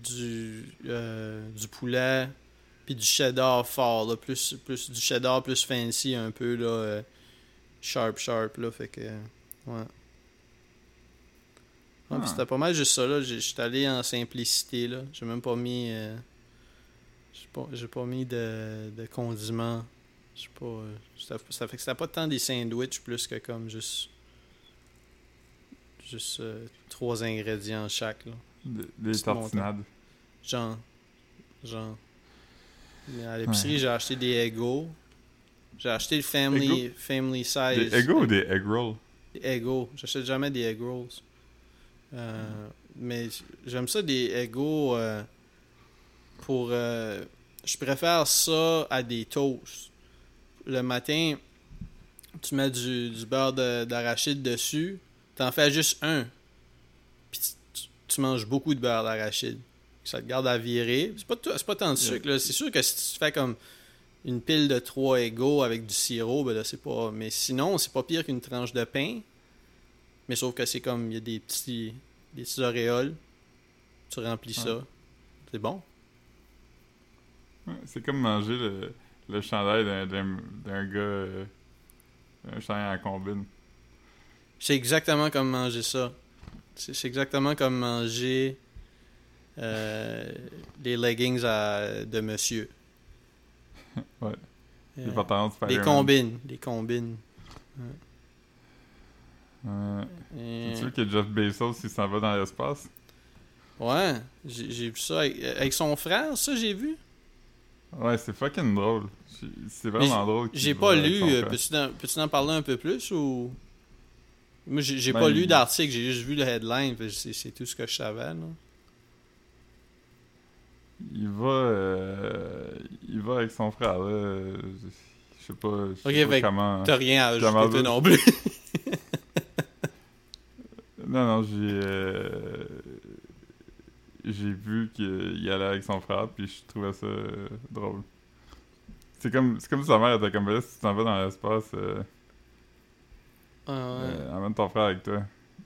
Speaker 2: du, euh, du poulet. Puis du cheddar fort, là, plus, plus du cheddar plus fancy un peu, là, sharp, sharp, là, fait que, ouais.
Speaker 1: Ah.
Speaker 2: c'était pas mal juste ça, là, j'étais allé en simplicité, là, j'ai même pas mis, j'ai pas, pas mis de, de condiments, je sais pas, ça, ça fait que c'était pas tant des sandwichs plus que comme juste, juste euh, trois ingrédients chaque, là.
Speaker 1: Des, tartinades.
Speaker 2: Genre. Genre. Mais À l'épicerie, j'ai acheté des Eggo. J'ai acheté le Family, family Size.
Speaker 1: Des Eggo ou des egg rolls?
Speaker 2: Des Eggo. J'achète jamais des Egg Rolls. Euh, Mais j'aime ça des Eggo euh, pour. euh, je préfère ça à des toasts. Le matin, tu mets du, du beurre de- d'arachide dessus. T'en fais juste un. Puis tu, manges beaucoup de beurre d'arachide. Ça te garde à virer. C'est pas, pas tant de sucre. C'est sûr que si tu fais comme une pile de trois égaux avec du sirop, ben là, c'est pas. Mais sinon, c'est pas pire qu'une tranche de pain. Mais sauf que c'est comme, il y a des petits, des petits auréoles. Tu remplis
Speaker 1: Ouais.
Speaker 2: ça. C'est bon.
Speaker 1: Ouais, c'est comme manger le, le chandail d'un gars. euh, un chandail en combine.
Speaker 2: C'est exactement comme manger ça. C'est exactement comme manger euh, les leggings à- de monsieur.
Speaker 1: Ouais.
Speaker 2: Euh,
Speaker 1: Les pantalons de
Speaker 2: combines. Des combines.
Speaker 1: Ouais.
Speaker 2: Et-
Speaker 1: C'est sûr que Jeff Bezos, il s'en va dans l'espace.
Speaker 2: Ouais, j'ai vu ça avec, avec son frère, ça j'ai vu.
Speaker 1: Ouais, c'est fucking drôle. C'est vraiment drôle.
Speaker 2: J'ai pas lu. euh. Peux-tu en, peux-tu en parler un peu plus ou? Moi, j'ai
Speaker 1: Ben,
Speaker 2: pas lu d'article, j'ai juste vu le headline. C'est tout ce que je savais. Là.
Speaker 1: Il va. euh, il va avec son frère, là. Je sais pas, je sais pas comment.
Speaker 2: T'as rien à ajouter non plus.
Speaker 1: Non, non, j'ai. euh, J'ai vu qu'il allait avec son frère, puis je trouvais ça drôle. C'est comme, comme si sa mère était comme, Ben là, si tu t'en vas dans l'espace, euh,
Speaker 2: Ah, ouais.
Speaker 1: euh, amène ton frère avec toi.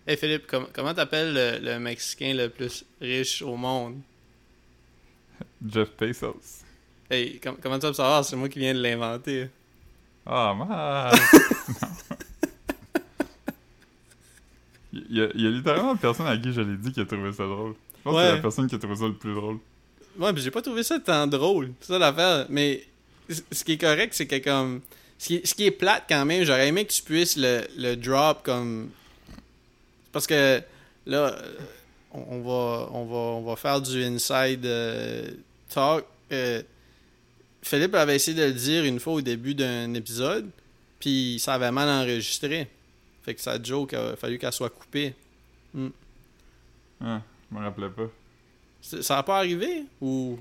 Speaker 2: Hey Philippe, com- comment t'appelles le, le Mexicain le plus riche au monde?
Speaker 1: Jeff Bezos.
Speaker 2: Hey, com- comment tu vas savoir? C'est moi qui viens de l'inventer.
Speaker 1: Ah, man! Il y, a, il y a littéralement personne à qui je l'ai dit qui a trouvé ça drôle. Je pense que
Speaker 2: Ouais.
Speaker 1: c'est la personne qui a trouvé ça le plus drôle.
Speaker 2: Ouais, mais j'ai pas trouvé ça tant drôle. C'est ça l'affaire. Mais ce qui est correct, c'est que comme. Ce qui, ce qui est plate quand même, j'aurais aimé que tu puisses le, le drop comme. Parce que là, euh, on, va, on, va, on va faire du inside euh, talk. Euh, Philippe avait essayé de le dire une fois au début d'un épisode, puis ça avait mal enregistré. Fait que sa joke a fallu qu'elle soit coupée.
Speaker 1: Ah, je me rappelais pas.
Speaker 2: Ça a pas arrivé Ou?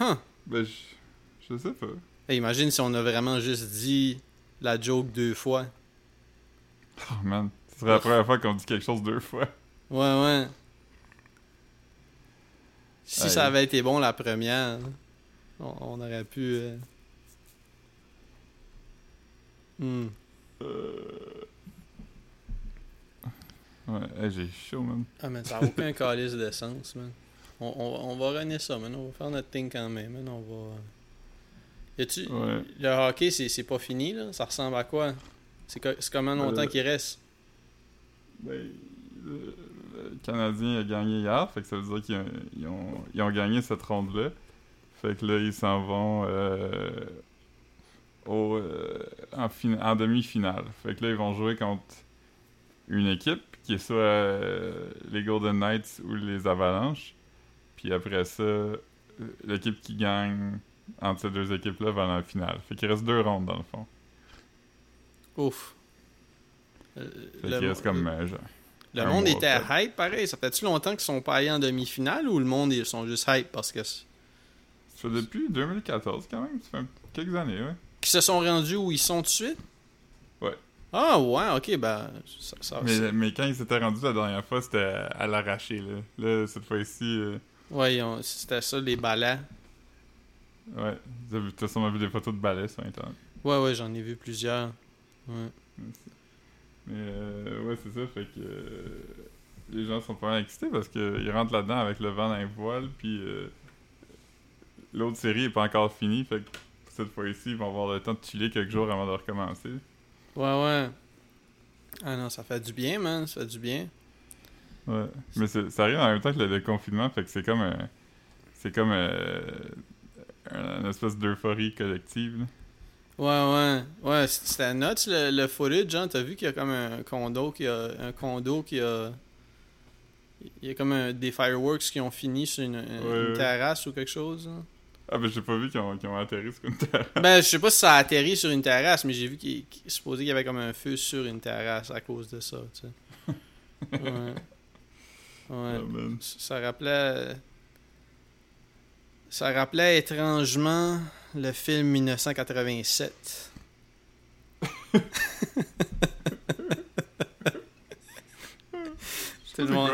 Speaker 2: Huh.
Speaker 1: Ben, je, je sais pas.
Speaker 2: Hey, imagine si on a vraiment juste dit la joke deux fois.
Speaker 1: Oh man, ce serait la première fois qu'on dit quelque chose deux fois.
Speaker 2: Ouais, ouais. Si ça avait été bon la première, on, on aurait pu. euh, hmm.
Speaker 1: Ouais, hey, j'ai chaud, man.
Speaker 2: Ah, mais ça n'a aucun calice de sens, man. On, on, on va runner ça, man. On va faire notre thing quand même, man. On va.
Speaker 1: Ouais.
Speaker 2: Le hockey, c'est c'est pas fini, là. Ça ressemble à quoi? C'est co- c'est combien longtemps
Speaker 1: Euh,
Speaker 2: qu'il reste?
Speaker 1: Ben, le, le Canadien a gagné hier, fait que ça veut dire qu'ils ont, ils ont, ils ont gagné cette ronde-là. Fait que là, ils s'en vont euh, au, euh, en, fin- en demi-finale. Fait que là, ils vont jouer contre une équipe qui est soit euh, les Golden Knights ou les Avalanches. Puis après ça, l'équipe qui gagne entre ces deux équipes-là va dans la finale. Fait qu'il reste deux rondes dans le fond.
Speaker 2: Ouf. Euh,
Speaker 1: Fait qu'il reste comme euh, genre,
Speaker 2: Le monde était hype, pareil. Ça fait-tu longtemps qu'ils sont pas allés en demi-finale ou le monde, ils sont juste hype parce que.
Speaker 1: Ça fait depuis 2014 quand même, ça fait quelques années, ouais.
Speaker 2: Qu'ils se sont rendus où ils sont tout de suite?
Speaker 1: Ouais.
Speaker 2: Ah, ouais, ok, ben. Ça, ça-
Speaker 1: Mais, mais quand ils s'étaient rendus la dernière fois, c'était à, l'arraché, là. Là, cette fois-ci, euh,
Speaker 2: Ouais, c'était ça, les balais.
Speaker 1: Ouais. T'as sûrement vu des photos de balais sur Internet.
Speaker 2: Ouais, ouais, j'en ai vu plusieurs. Ouais.
Speaker 1: Mais, euh, ouais, c'est ça, fait que... euh, les gens sont pas mal excités parce qu'ils rentrent là-dedans avec le vent dans les voiles, puis... euh, L'autre série est pas encore finie, fait que cette fois-ci, ils vont avoir le temps de chiller quelques jours avant de recommencer.
Speaker 2: Ouais, ouais. Ah non, ça fait du bien, man. Ça fait du bien.
Speaker 1: Ouais. Mais ça arrive en même temps que le, le confinement, fait que c'est comme un. C'est comme euh, une espèce d'euphorie collective. là.
Speaker 2: Ouais, ouais. Ouais, c'était nuts le, le footage, genre. T'as vu qu'il y a comme un condo qui a. Un condo qui a. Il y a comme un- des fireworks qui ont fini sur une, une
Speaker 1: Ouais, ouais.
Speaker 2: terrasse ou quelque chose. hein.
Speaker 1: Ah, ben j'ai pas vu qu'ils ont, ont atterri sur une terre.
Speaker 2: Ben, je sais pas si ça a atterri sur une terrasse, mais j'ai vu qu'il qu'il- supposé qu'il y avait comme un feu sur une terrasse à cause de ça, tu sais. Ouais. Ouais.
Speaker 1: Ah.
Speaker 2: Ça rappelait. Ça rappelait étrangement le film 1987. tout, le monde,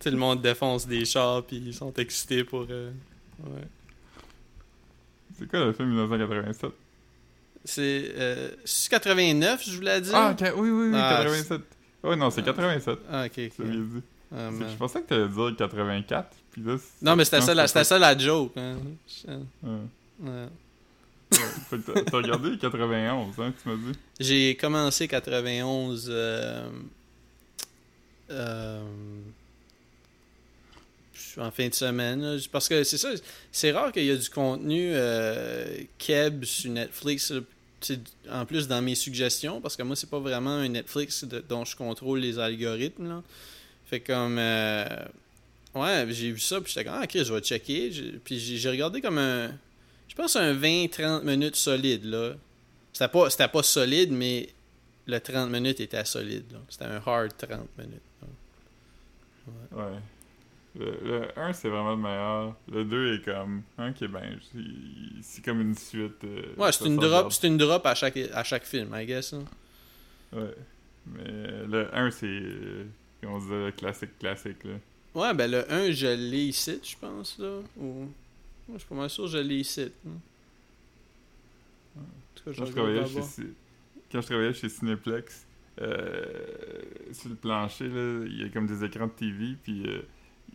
Speaker 2: tout le monde défonce des chars puis ils sont excités pour. euh, ouais.
Speaker 1: C'est quoi le film 1987
Speaker 2: C'est. Euh, c'est 89, je voulais dire?
Speaker 1: Ah, ok, oui, oui, oui,
Speaker 2: Ah,
Speaker 1: 87. Ouais, non, c'est
Speaker 2: Ah.
Speaker 1: 87.
Speaker 2: Ah, ok, ok.
Speaker 1: Dit.
Speaker 2: Ah.
Speaker 1: Je pensais que t'allais dire 84, puis là. c'est-
Speaker 2: Non, mais c'était ça, la- ça la joke. Hein.
Speaker 1: Ouais.
Speaker 2: Ouais.
Speaker 1: T'as- regardé 91, hein, tu m'as dit?
Speaker 2: J'ai commencé 91 euh, euh, en fin de semaine. là, parce que c'est ça, c'est rare qu'il y a du contenu euh, Keb sur Netflix. En plus, dans mes suggestions, parce que moi, c'est pas vraiment un Netflix de- dont je contrôle les algorithmes. Là. Fait comme. Ouais, j'ai vu ça, puis j'étais comme, ah, Chris, je vais checker. Puis j'ai regardé comme un. Je pense un 20-30 minutes solide, là. C'était pas, c'était pas solide, mais le 30 minutes était solide. là. C'était un hard 30 minutes. là.
Speaker 1: Ouais. Le, le 1, c'est vraiment le meilleur. Le 2 est comme. Qui est ben. c'est- comme une suite. euh,
Speaker 2: Ouais, c'est une drop, c'est une drop à chaque, à chaque film, I guess. hein.
Speaker 1: Ouais. Mais le 1, c'est. euh, Comme on disait, le classique, classique, là.
Speaker 2: Ouais, ben le 1, je l'ai ici, je pense, là. Ou... Je suis pas mal sûr que je l'ai ici. hein. En tout cas, je
Speaker 1: Quand je,
Speaker 2: regarde
Speaker 1: travaillais chez, quand je travaillais chez Cineplex, euh, sur le plancher, là, il y a comme des écrans de TV, puis euh,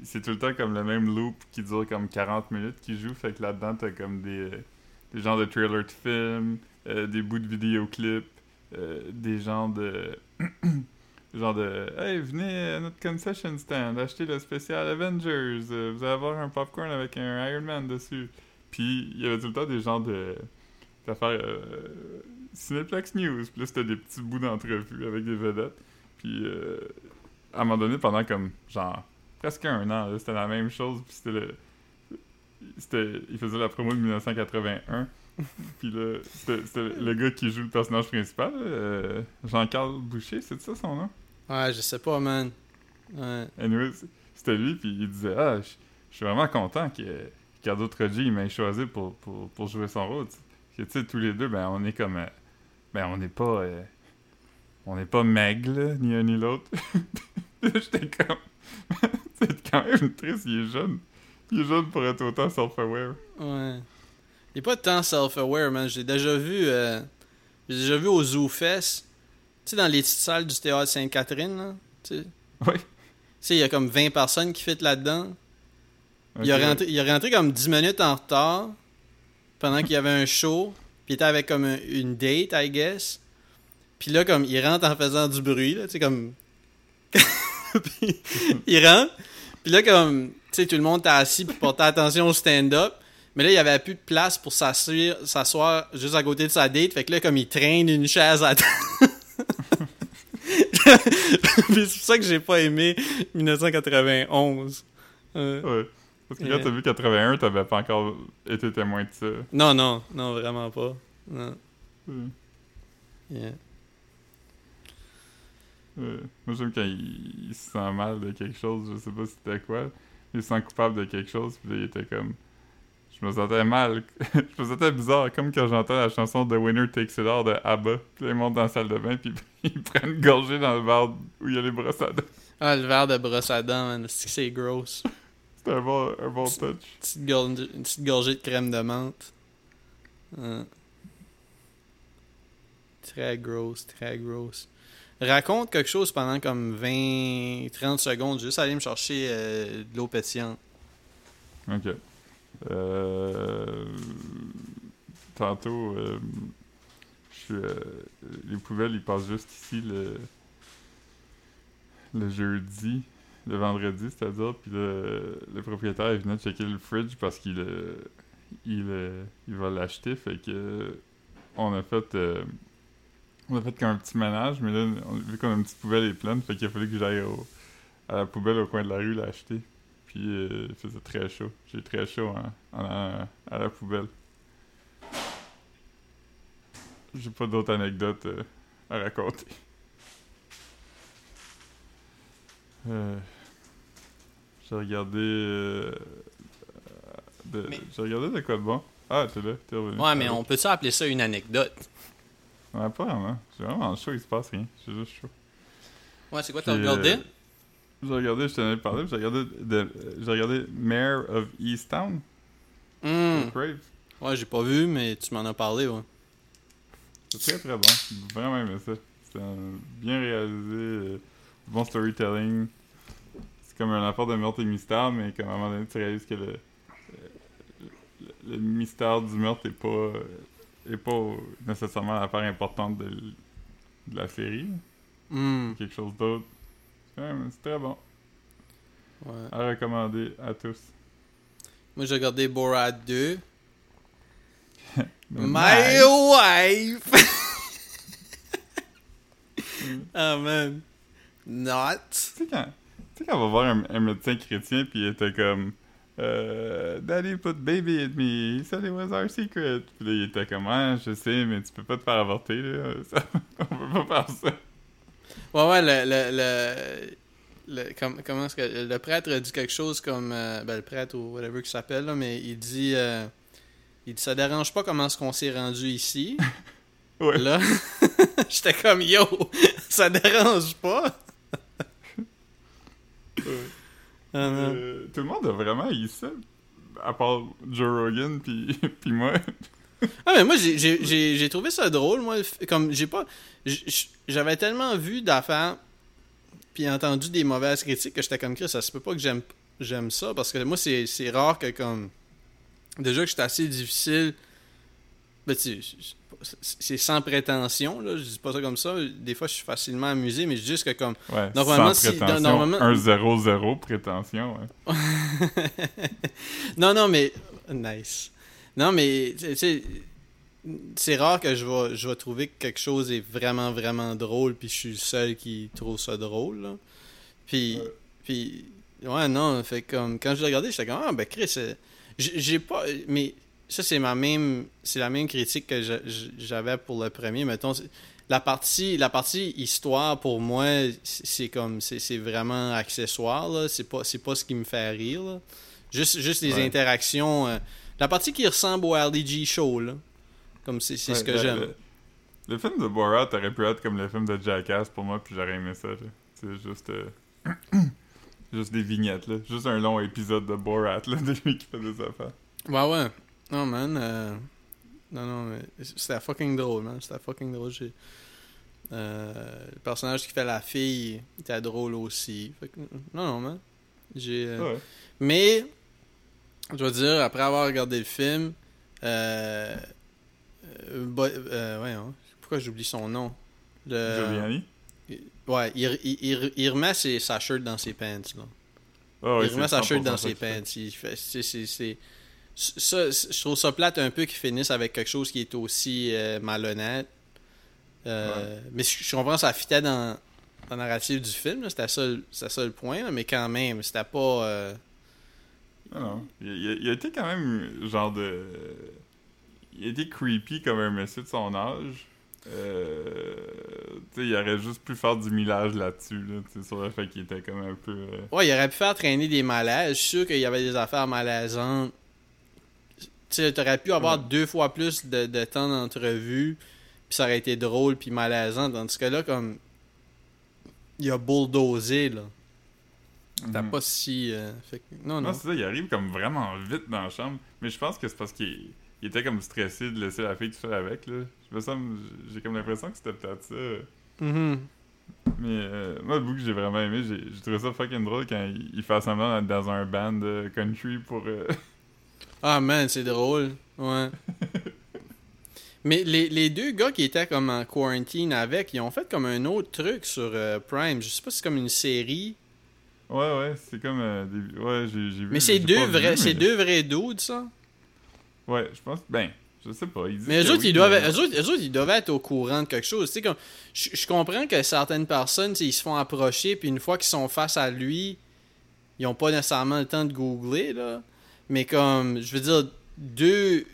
Speaker 1: c'est tout le temps comme le même loop qui dure comme 40 minutes qui joue, fait que là-dedans, t'as comme des, euh, des genres de trailers de films, euh, des bouts de vidéoclips, des genres de... genre de « Hey, venez à notre concession stand, achetez le spécial Avengers, euh, vous allez avoir un popcorn avec un Iron Man dessus. » Puis il y avait tout le temps des genres de d'affaires euh, Cineplex News. Puis là, c'était des petits bouts d'entrevue avec des vedettes. Puis euh, à un moment donné, pendant comme genre presque un an, là, c'était la même chose. Puis c'était le. C'était, il faisait la promo de 1981. Puis là, c'était, c'était le gars qui joue le personnage principal, euh, Jean-Carl Boucher, c'est ça son nom?
Speaker 2: Ouais, je sais pas, man. Ouais.
Speaker 1: Anyway, c'était lui, puis il disait Ah, je je suis vraiment content que Ricardo Trogi il m'ait choisi pour, pour, pour jouer son rôle. tu sais. Que, tu sais, tous les deux, ben, on est comme. euh, Ben, on n'est pas. euh, on n'est pas maigre, là, ni un ni l'autre. J'étais comme. c'est quand même triste, il est jeune. Il est jeune pour être autant self-aware.
Speaker 2: Ouais. Il est pas tant self-aware, man. J'ai déjà vu. euh, J'ai déjà vu au Zoo Fest. Tu sais, dans les petites salles du théâtre Sainte-Catherine, là. Tu sais,
Speaker 1: Oui.
Speaker 2: Tu sais, il y a comme 20 personnes qui fit là-dedans. Il, a rentré, il a rentré comme 10 minutes en retard pendant qu'il y avait un show. Puis il était avec comme un- une date, I guess. Puis là, comme, il rentre en faisant du bruit, là, tu sais, comme... Puis il rentre. Puis là, comme, tu sais, tout le monde était assis pour porter attention au stand-up. Mais là, il y avait plus de place pour s'asseoir, s'asseoir juste à côté de sa date. Fait que là, comme, il traîne une chaise à terre. C'est pour ça que j'ai pas aimé 1991. Euh,
Speaker 1: Ouais. Parce que quand
Speaker 2: Yeah.
Speaker 1: t'as vu 81, t'avais pas encore été témoin de ça.
Speaker 2: Non, non, non, vraiment pas. Non.
Speaker 1: Euh,
Speaker 2: Yeah.
Speaker 1: euh, Moi, j'aime quand il, il se sent mal de quelque chose, je sais pas c'était quoi. Il se sent coupable de quelque chose, puis là, il était comme. Je me sentais mal. je me sentais bizarre, comme quand j'entends la chanson The Winner Takes It All de ABBA. Puis là, il monte dans la salle de bain, puis il prend une gorgée dans le verre où il y a les brosses à dents.
Speaker 2: Ah, le verre de brosse à dents, man. C'est c'est gross.
Speaker 1: C'était un bon, un bon touch.
Speaker 2: Petite gorgée, une petite gorgée de crème de menthe. Hein. Très gross, très gross. Raconte quelque chose pendant comme 20-30 secondes, juste aller me chercher euh, de l'eau pétillante.
Speaker 1: Ok. Euh... Tantôt, euh, euh, les poubelles, ils passent juste ici le, jeudi, le vendredi, c'est-à-dire, puis le, le propriétaire, il venait de checker le fridge parce qu'il il, il va l'acheter, fait que on a fait... euh, un petit ménage, mais là, vu qu'on a une petite poubelle est pleine, fait qu'il a fallu que j'aille à la poubelle au coin de la rue l'acheter. Puis euh, il faisait très chaud. J'ai très chaud en, en allant à la poubelle. J'ai pas d'autres anecdotes euh, à raconter. Euh, j'ai regardé. euh,
Speaker 2: Mais-
Speaker 1: J'ai regardé de quoi de bon? Ah, t'es là, t'es revenu.
Speaker 2: Ouais, mais
Speaker 1: Ah,
Speaker 2: on peut-tu appeler ça une anecdote?
Speaker 1: Ouais, pas vraiment. J'ai vraiment chaud, il se passe rien. J'ai juste chaud.
Speaker 2: Ouais, c'est quoi t'as regardé?
Speaker 1: Euh, J'ai regardé, je t'en ai parlé, j'ai regardé, j'ai regardé Mayor of Easttown,
Speaker 2: Hmm.
Speaker 1: Crave?
Speaker 2: Ouais, j'ai pas vu, mais tu m'en as parlé, ouais.
Speaker 1: C'est très très bon. J'ai Vraiment aimé ça. C'est un- bien réalisé, euh, bon storytelling. C'est comme un affaire de meurtre et mystère, mais comme à un moment donné, tu réalises que le, le, le mystère du meurtre est pas, euh, est pas nécessairement l'affaire importante de, l- de la série.
Speaker 2: Hmm.
Speaker 1: Quelque chose d'autre. C'est très bon.
Speaker 2: Ouais.
Speaker 1: À recommander à tous.
Speaker 2: Moi, j'ai regardé Borat 2.
Speaker 1: Mais
Speaker 2: My wife! oh man. Not.
Speaker 1: Tu sais, quand, tu sais, quand on va voir un, un médecin chrétien, puis il était comme euh, Daddy put baby in me, he said it was our secret. Puis là, il était comme Ah, je sais, mais tu peux pas te faire avorter, là. Ça- on peut pas faire ça.
Speaker 2: Ouais, ouais, le. le, le, le- com- comment est-ce que. Le prêtre a dit quelque chose comme. euh, ben, le prêtre ou whatever qu'il s'appelle, là, mais il dit. euh, il dit Ça dérange pas comment est-ce qu'on s'est rendu ici.
Speaker 1: Ouais.
Speaker 2: Là, j'étais comme Yo, ça dérange pas. Ah.
Speaker 1: Euh, tout le monde a vraiment eu ça, à part Joe Rogan, puis puis moi.
Speaker 2: Ah mais moi j'ai- trouvé ça drôle moi comme j'ai pas j'avais tellement vu d'affaires puis entendu des mauvaises critiques que j'étais comme Chris ça se peut pas que j'aime j'aime ça parce que moi c'est c'est rare que comme déjà que j'étais assez difficile ben c'est- sans prétention là je dis pas ça comme ça des fois je suis facilement amusé mais je dis juste que comme
Speaker 1: Ouais,
Speaker 2: Normalement,
Speaker 1: sans
Speaker 2: si-
Speaker 1: prétention.
Speaker 2: normalement-
Speaker 1: 1-0-0 prétention, ouais.
Speaker 2: non, non, mais. Nice. Non, mais, tu sais, c'est rare que je vais, je vais trouver que quelque chose est vraiment, vraiment drôle, puis je suis le seul qui trouve ça drôle, là. Puis,
Speaker 1: Ouais.
Speaker 2: puis, ouais, non, fait comme, quand je l'ai regardé, j'étais comme, ah, ben, Chris, euh, j'ai pas, mais ça, c'est ma même, c'est la même critique que j'avais pour le premier, mettons. La partie, la partie histoire, pour moi, c'est comme, c'est c'est vraiment accessoire, là. C'est pas, c'est pas ce qui me fait rire, là. Juste, juste les
Speaker 1: Ouais.
Speaker 2: interactions. euh, la partie qui ressemble au RDG Show, là. Comme c'est c'est ce que j'aime.
Speaker 1: Le, le film de Borat aurait pu être comme le film de Jackass pour moi, puis j'aurais aimé ça. C'est juste. euh, juste des vignettes, là. Juste un long épisode de Borat, là, de lui qui fait des affaires.
Speaker 2: Ouais, ouais. Non, man. euh, Non, non, mais c'était fucking drôle, man. C'était fucking drôle. Euh, le personnage qui fait la fille était drôle aussi. Fait que, non, non, man. J'ai. euh,
Speaker 1: Ouais.
Speaker 2: Mais, je dois dire, après avoir regardé le film, euh, euh, Bo- euh, ouais, hein, pourquoi j'oublie son nom? Le-
Speaker 1: Giuliani?
Speaker 2: Ouais, il, il, il- il remet ses- sa shirt dans ses pants, là.
Speaker 1: Ouais,
Speaker 2: il remet sa shirt
Speaker 1: 100%
Speaker 2: dans ses pants. Il fait, c'est, ça, je trouve ça plate un peu qu'ils finissent avec quelque chose qui est aussi euh, malhonnête. Euh, Mais je, je comprends, ça fitait dans, dans la narrative du film, c'était ça, ça le point, là, mais quand même, c'était pas...
Speaker 1: Non. Il, il- il a été quand même genre de. Il a été creepy comme un monsieur de son âge. Euh, tu sais, il aurait juste pu faire du millage là-dessus, là, tu sais, sur le fait qu'il était comme un peu. euh,
Speaker 2: Ouais, il aurait pu faire traîner des malaises. Je suis sûr qu'il y avait des affaires malaisantes. Tu sais, t'aurais pu avoir
Speaker 1: Ouais.
Speaker 2: deux fois plus de, de temps d'entrevue, puis ça aurait été drôle puis malaisant. Tandis que là, comme. Il a bulldozé, là. T'as
Speaker 1: mhm.
Speaker 2: pas si. euh, fait que- Non, non.
Speaker 1: Non, c'est ça, il arrive comme vraiment vite dans la chambre. Mais je pense que c'est parce qu'il il était comme stressé de laisser la fille tout seul avec, là. Je me semble, j'ai comme l'impression que c'était peut-être ça.
Speaker 2: Mhm.
Speaker 1: Mais euh, moi, le bout que j'ai vraiment aimé, j'ai trouvé ça fucking drôle quand il, il fait semblant d'être dans un band country pour. euh,
Speaker 2: Ah, man, c'est drôle. Ouais. Mais les, les deux gars qui étaient comme en quarantine avec, ils ont fait comme un autre truc sur euh, Prime. Je sais pas si c'est comme une série.
Speaker 1: Ouais, ouais, c'est comme. euh, des... Ouais, j'ai vu.
Speaker 2: Mais c'est deux vrais,
Speaker 1: mais-
Speaker 2: c'est deux vrais dudes, ça?
Speaker 1: Ouais, je pense. Ben, je sais pas. Ils disent
Speaker 2: Mais eux autres,
Speaker 1: oui,
Speaker 2: ils doivent,
Speaker 1: mais-
Speaker 2: eux, autres, eux autres, ils doivent être au courant de quelque chose. Tu sais, comme, je, je comprends que certaines personnes, ils se font approcher, puis une fois qu'ils sont face à lui, ils ont pas nécessairement le temps de googler, là. Mais comme, je veux dire, deux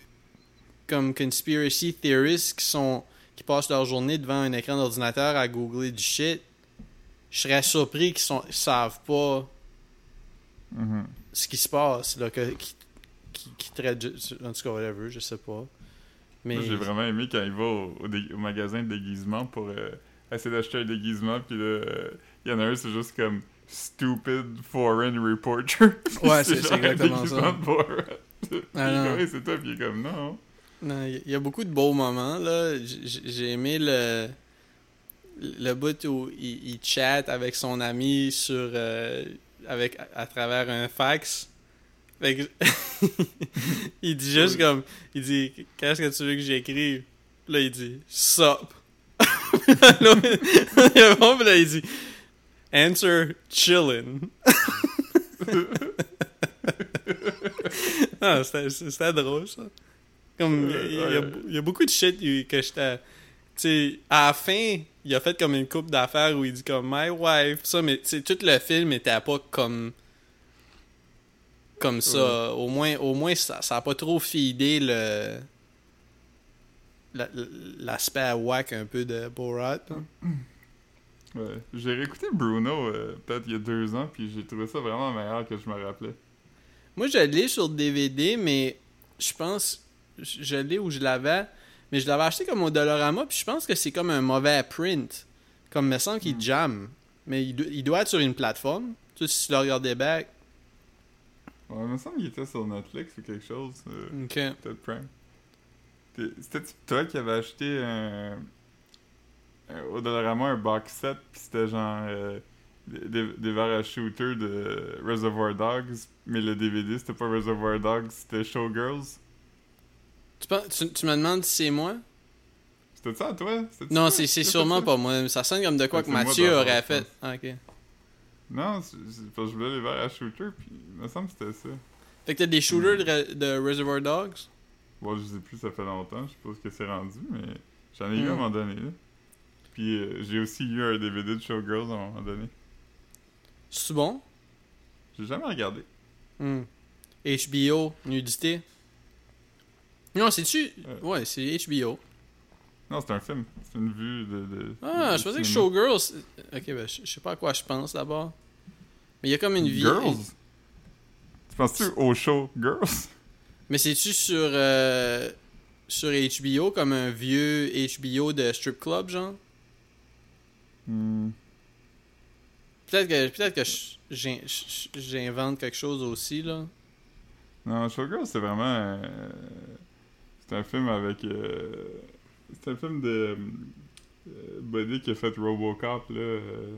Speaker 2: comme conspiracy theorists qui sont qui passent leur journée devant un écran d'ordinateur à googler du shit, je serais surpris qu'ils ils savent pas
Speaker 1: Mhm.
Speaker 2: ce qui se passe, là, que, qui, qui, en tout cas, whatever, je sais pas. Mais...
Speaker 1: Moi, j'ai vraiment aimé quand il va au, au dé- au magasin de déguisement pour euh, essayer d'acheter un déguisement, puis là, euh, il y en a un, c'est juste comme Stupid Foreign Reporter.
Speaker 2: Ouais, c'est- exactement ça.
Speaker 1: Puis
Speaker 2: Ah,
Speaker 1: c'est toi, puis il est comme, non.
Speaker 2: Non, il y- a beaucoup de beaux moments, là. J'ai aimé le, le bout où il, il chatte avec son ami sur, euh, avec, à, à travers un fax. Fait que- il dit juste comme, il dit, qu'est-ce que tu veux que j'écrive? Là, il dit, sup. Là, il répond, là, il dit, answer chillin'. Ah, c'était drôle, ça. Comme, il y, a- il y a- il y a beaucoup de shit que j'étais... Tu sais, à la fin, il a fait comme une coupe d'affaires où il dit comme « My wife », ça, mais tout le film était pas comme... Comme ça. Au moins, au moins ça, ça a pas trop feedé le... la- L'aspect whack un peu de Borat. là.
Speaker 1: Ouais. J'ai réécouté Bruno euh, peut-être il y a deux ans, puis j'ai trouvé ça vraiment meilleur que je me rappelais.
Speaker 2: Moi, je l'ai sur DVD, mais je pense... Je l'ai où je l'avais, mais je l'avais acheté comme au Dollarama, puis je pense que c'est comme un mauvais print. Comme, il me semble qu'il jamme. Mais il, do- il doit être sur une plateforme. Tu sais, si tu le regardais back.
Speaker 1: Ouais, il me semble qu'il était sur Netflix ou quelque chose. euh,
Speaker 2: Ok.
Speaker 1: Peut-être Prime. C'était toi qui avais acheté un, un- au Dollarama un box set, puis c'était genre euh, des, des- des verres à shooter de Reservoir Dogs, mais le DVD c'était pas Reservoir Dogs, c'était Showgirls?
Speaker 2: Tu, penses- tu, tu me demandes si c'est moi?
Speaker 1: C'était ça, toi?
Speaker 2: Non, c'est sûrement pas moi. Ça sonne comme de quoi
Speaker 1: Ah,
Speaker 2: que
Speaker 1: moi
Speaker 2: Mathieu aurait fait. Ah, ok.
Speaker 1: Non, je voulais les verres à shooter, puis il me semble que c'était ça.
Speaker 2: Fait que t'as des shooters de, Re- de Reservoir Dogs?
Speaker 1: Bon, je sais plus, ça fait longtemps, je sais pas ce que c'est rendu, mais j'en ai eu
Speaker 2: Hmm.
Speaker 1: à un moment donné. Là. Puis euh, j'ai aussi eu un DVD de Showgirls à un moment donné.
Speaker 2: C'est bon?
Speaker 1: J'ai jamais regardé.
Speaker 2: Hmm. HBO, nudité? Non, c'est-tu? Ouais, c'est HBO.
Speaker 1: Non, c'est un film. C'est une vue de. de
Speaker 2: Ah,
Speaker 1: de
Speaker 2: je pensais que. Showgirls. Ok, ben, je je sais pas à quoi je pense d'abord. Mais il y a comme une vie.
Speaker 1: Girls? Tu penses-tu au show Girls?
Speaker 2: Mais c'est-tu sur. euh, sur HBO comme un vieux HBO de strip club, genre?
Speaker 1: Hmm.
Speaker 2: Peut-être que, peut que j'in- j'invente quelque chose aussi, là.
Speaker 1: Non, Showgirl, c'est vraiment. euh, c'est un film avec. euh, c'est un film de. euh, Buddy qui a fait Robocop, là. euh,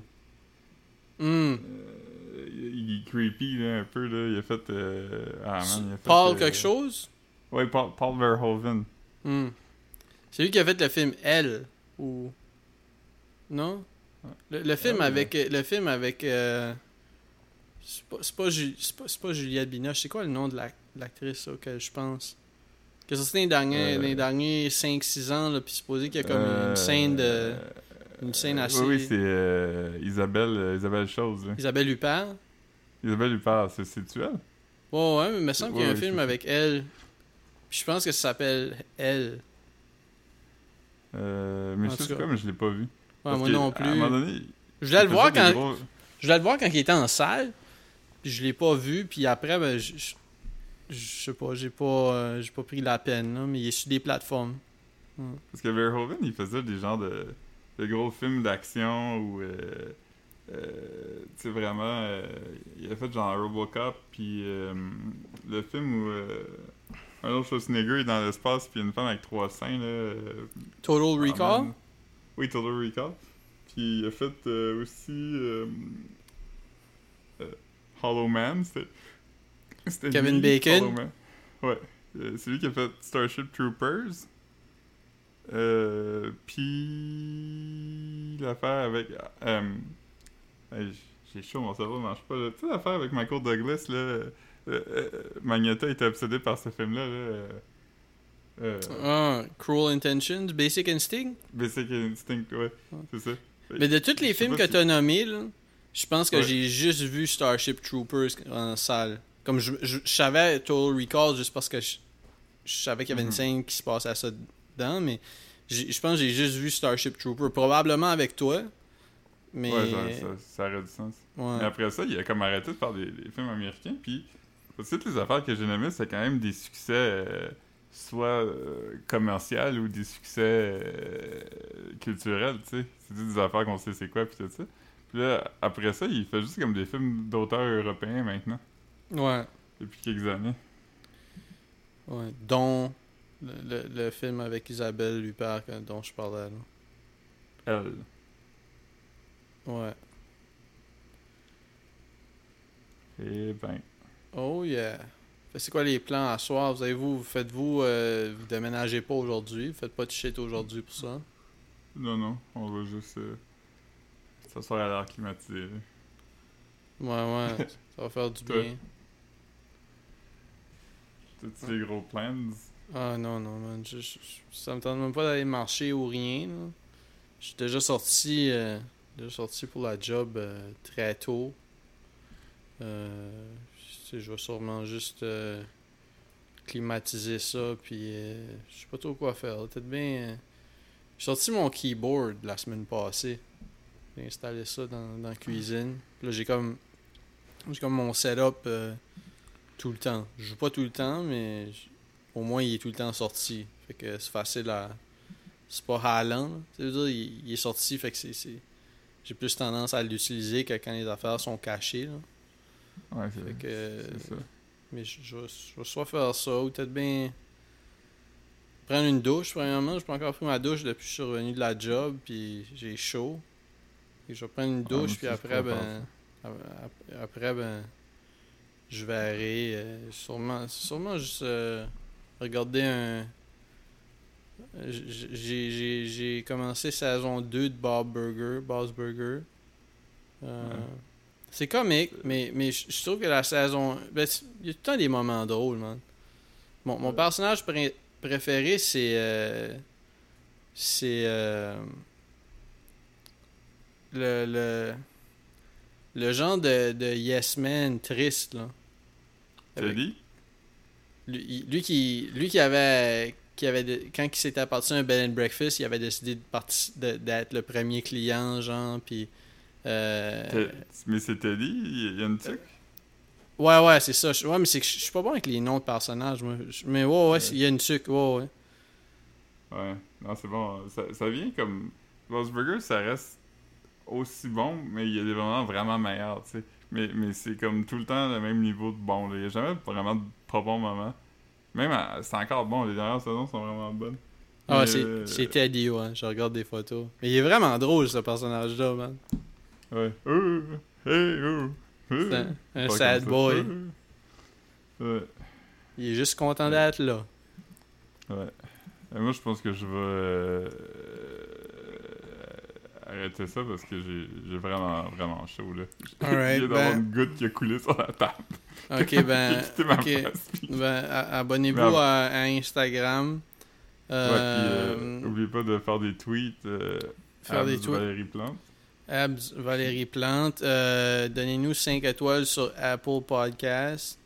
Speaker 2: Hmm.
Speaker 1: euh, il est creepy, là, un peu, là. Il a fait. ah, man, il a fait.
Speaker 2: Paul quelque chose?
Speaker 1: Ouais, Paul, Paul Verhoeven.
Speaker 2: Hmm. C'est lui qui a fait le film Elle ou non? Le, le film
Speaker 1: Ouais,
Speaker 2: avec le film avec euh, c'est pas pas, pas, pas Juliette Binoche, c'est quoi le nom de l'ac- de l'actrice auquel je pense? Que c'est sorti dans les derniers,
Speaker 1: Euh.
Speaker 2: derniers 5 6 ans là puis supposé qu'il y a comme
Speaker 1: Euh,
Speaker 2: une scène de une scène assez
Speaker 1: Oui, oui, c'est euh, Isabelle, euh, Isabelle Chose, là.
Speaker 2: Isabelle Huppert.
Speaker 1: Isabelle Huppert, c'est c'est-tu elle?
Speaker 2: Ouais ouais, mais il me semble qu'il y a
Speaker 1: Ouais,
Speaker 2: un film avec elle. Puis je pense que ça s'appelle Elle.
Speaker 1: Euh, mais
Speaker 2: En
Speaker 1: je sais quoi, mais je l'ai pas vu.
Speaker 2: Ouais, moi non
Speaker 1: À
Speaker 2: plus.
Speaker 1: un moment donné,
Speaker 2: Je voulais le voir quand
Speaker 1: gros-
Speaker 2: Je voulais le voir quand il était en salle. Puis je l'ai pas vu. Puis après, ben, je, je, je sais pas, j'ai pas, euh, j'ai pas pris la peine, là, mais il est sur des plateformes.
Speaker 1: Parce que Verhoeven, il faisait des genres de, de gros films d'action où, euh, euh, tu sais, vraiment, euh, il a fait genre Robocop, puis le film où euh, Arnold Schwarzenegger est dans l'espace, puis une femme avec trois seins, là.
Speaker 2: Total Recall?
Speaker 1: Oui, Total Recall. Puis il a fait aussi Hollow Man, c'était... c'était
Speaker 2: Kevin
Speaker 1: lui,
Speaker 2: Bacon?
Speaker 1: Ouais. Euh, c'est lui qui a fait Starship Troopers. Euh, puis l'affaire avec... Euh, j'ai chaud, mon cerveau marche pas. là. Tu sais l'affaire avec Michael Douglas, là... euh, Magneto était obsédé par ce film-là, là.
Speaker 2: Ah, Cruel Intentions, Basic Instinct?
Speaker 1: Basic Instinct, ouais, c'est ça.
Speaker 2: Mais de tous les films que
Speaker 1: si-
Speaker 2: t'as nommés, je pense que
Speaker 1: Ouais.
Speaker 2: j'ai juste vu Starship Troopers en salle. Comme je, je, je savais Total Recall juste parce que je, je savais qu'il y avait une
Speaker 1: Mhm.
Speaker 2: scène qui se passait à ça dedans, mais je pense que j'ai juste vu Starship Troopers. Probablement avec toi. Mais.
Speaker 1: Ouais, ça, ça, ça aurait du sens.
Speaker 2: Ouais.
Speaker 1: Mais après ça, il a comme arrêté de faire des, des films américains, puis toutes les affaires que j'ai nommées, c'est quand même des succès euh, soit euh, commerciaux ou des succès euh, culturels, tu sais. C'est des affaires qu'on sait c'est quoi, puis tout ça. Puis là, après ça, il fait juste comme des films d'auteurs européens maintenant,
Speaker 2: Ouais.
Speaker 1: depuis quelques années.
Speaker 2: Ouais. Dont le, le- le film avec Isabelle Huppert que- dont je parlais. Là.
Speaker 1: Elle.
Speaker 2: Ouais.
Speaker 1: Et ben,
Speaker 2: Oh yeah. C'est quoi les plans à soir? Vous avez-vous, vous faites-vous, euh, vous déménagez pas aujourd'hui? Vous faites pas de shit aujourd'hui pour ça?
Speaker 1: non, non, on va juste euh, s'asseoir à l'air climatisé.
Speaker 2: Ouais, ouais. ça va faire du bien.
Speaker 1: Tous les gros plans.
Speaker 2: Ah non, non, man. Je, ça me tente même pas d'aller marcher ou rien. Je suis déjà sorti, euh, déjà sorti pour la job euh, très tôt. Euh, je vais sûrement juste climatiser ça, puis je sais pas trop quoi faire. Peut-être bien. J'ai sorti mon keyboard la semaine passée. J'ai installé ça dans, la cuisine. Puis là, j'ai comme, j'ai comme mon setup tout le temps. Je joue pas tout le temps, mais au moins il est tout le temps sorti. Fait que c'est facile à. C'est pas veux dire, il, il est sorti, fait que c'est. c'est- J'ai plus tendance à l'utiliser que quand les affaires sont cachées. Là.
Speaker 1: Ouais, c'est
Speaker 2: Fait que.
Speaker 1: c'est ça.
Speaker 2: Mais je, je, vais- je vais soit faire ça ou peut-être bien. Prendre une douche, premièrement. Je pas encore pris ma douche depuis que je suis revenu de la job, puis j'ai chaud. Et je vais prendre une
Speaker 1: Ah,
Speaker 2: douche, puis après, ben. ap- Après, ben. Je verrai. euh, sûrement, sûrement juste euh, regarder un. J'ai commencé saison 2 de Bob Burger, Boss Burger. Euh. C'est comique, mais, mais je trouve que la saison. ben, il y a tout le temps des moments drôles, man. Mon, mon personnage pré- préféré, c'est. euh, c'est. le, le. Le genre de, de Yes Man triste, là. Avec-
Speaker 1: Teddy?
Speaker 2: lui, qui lui qui avait qui avait de- quand il s'était parti un bed and breakfast il avait décidé de parti- de- d'être le premier client genre puis euh,
Speaker 1: Mais c'est Teddy? Il y a une tique?
Speaker 2: ouais ouais c'est ça Je- ouais mais c'est que je suis pas bon avec les noms de personnages moi mais ouais ouais il y a une sucre ouais ouais
Speaker 1: Ouais, non, c'est bon. Ça, ça vient comme. Lost Burger, ça reste aussi bon, mais il y a des moments vraiment meilleurs, tu sais. Mais, mais c'est comme tout le temps le même niveau de bon. là. Il n'y a jamais vraiment de pas bons moments. Même, c'est encore bon. Les dernières saisons sont vraiment bonnes.
Speaker 2: Ah, c'est
Speaker 1: euh.
Speaker 2: Je regarde des photos. Mais il est vraiment drôle, ce personnage-là, man.
Speaker 1: Ouais. Euh, hey, oh, euh.
Speaker 2: C'est un, sad boy.
Speaker 1: Euh. Ouais.
Speaker 2: Il est juste content d'être là.
Speaker 1: Ouais. Et moi, je pense que je vais euh, arrêter ça parce que j'ai j'ai vraiment, vraiment chaud, là.
Speaker 2: Alright,
Speaker 1: Il vient d'avoir
Speaker 2: ben-
Speaker 1: une goutte qui a coulé sur la table.
Speaker 2: Ok, ben.
Speaker 1: Place. puis-
Speaker 2: Ben, a- abonnez-vous à, à Instagram.
Speaker 1: Ouais,
Speaker 2: Euh,
Speaker 1: puis euh, oubliez pas de faire des tweets. Euh,
Speaker 2: faire des tweets.
Speaker 1: Valérie Plante.
Speaker 2: Abs Valérie Plante. Euh, Donnez-nous 5 étoiles sur Apple Podcast.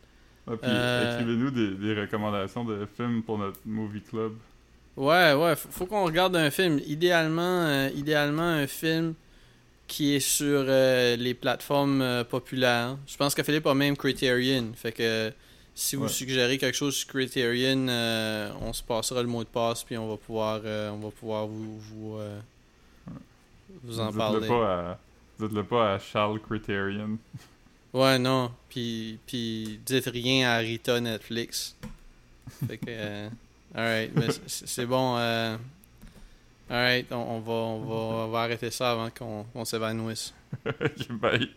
Speaker 1: Ouais, puis
Speaker 2: Euh,
Speaker 1: écrivez-nous des, des recommandations de films pour notre movie club.
Speaker 2: Ouais, ouais, faut, faut qu'on regarde un film. Idéalement, euh, idéalement un film qui est sur euh, les plateformes euh, populaires. Je pense que Philippe a même Criterion. Fait que si vous
Speaker 1: Ouais.
Speaker 2: suggérez quelque chose sur Criterion, on se passera le mot de passe puis on va pouvoir, on va pouvoir vous, vous, vous en
Speaker 1: Dites-le
Speaker 2: parler.
Speaker 1: pas à, dites-le pas à Charles Criterion.
Speaker 2: Ouais, non. Puis, puis dites rien à Rita Netflix. Fait que, alright, mais c'est bon. Euh, alright, on, on va, on, va, on va arrêter ça avant qu'on on s'évanouisse.
Speaker 1: Bye.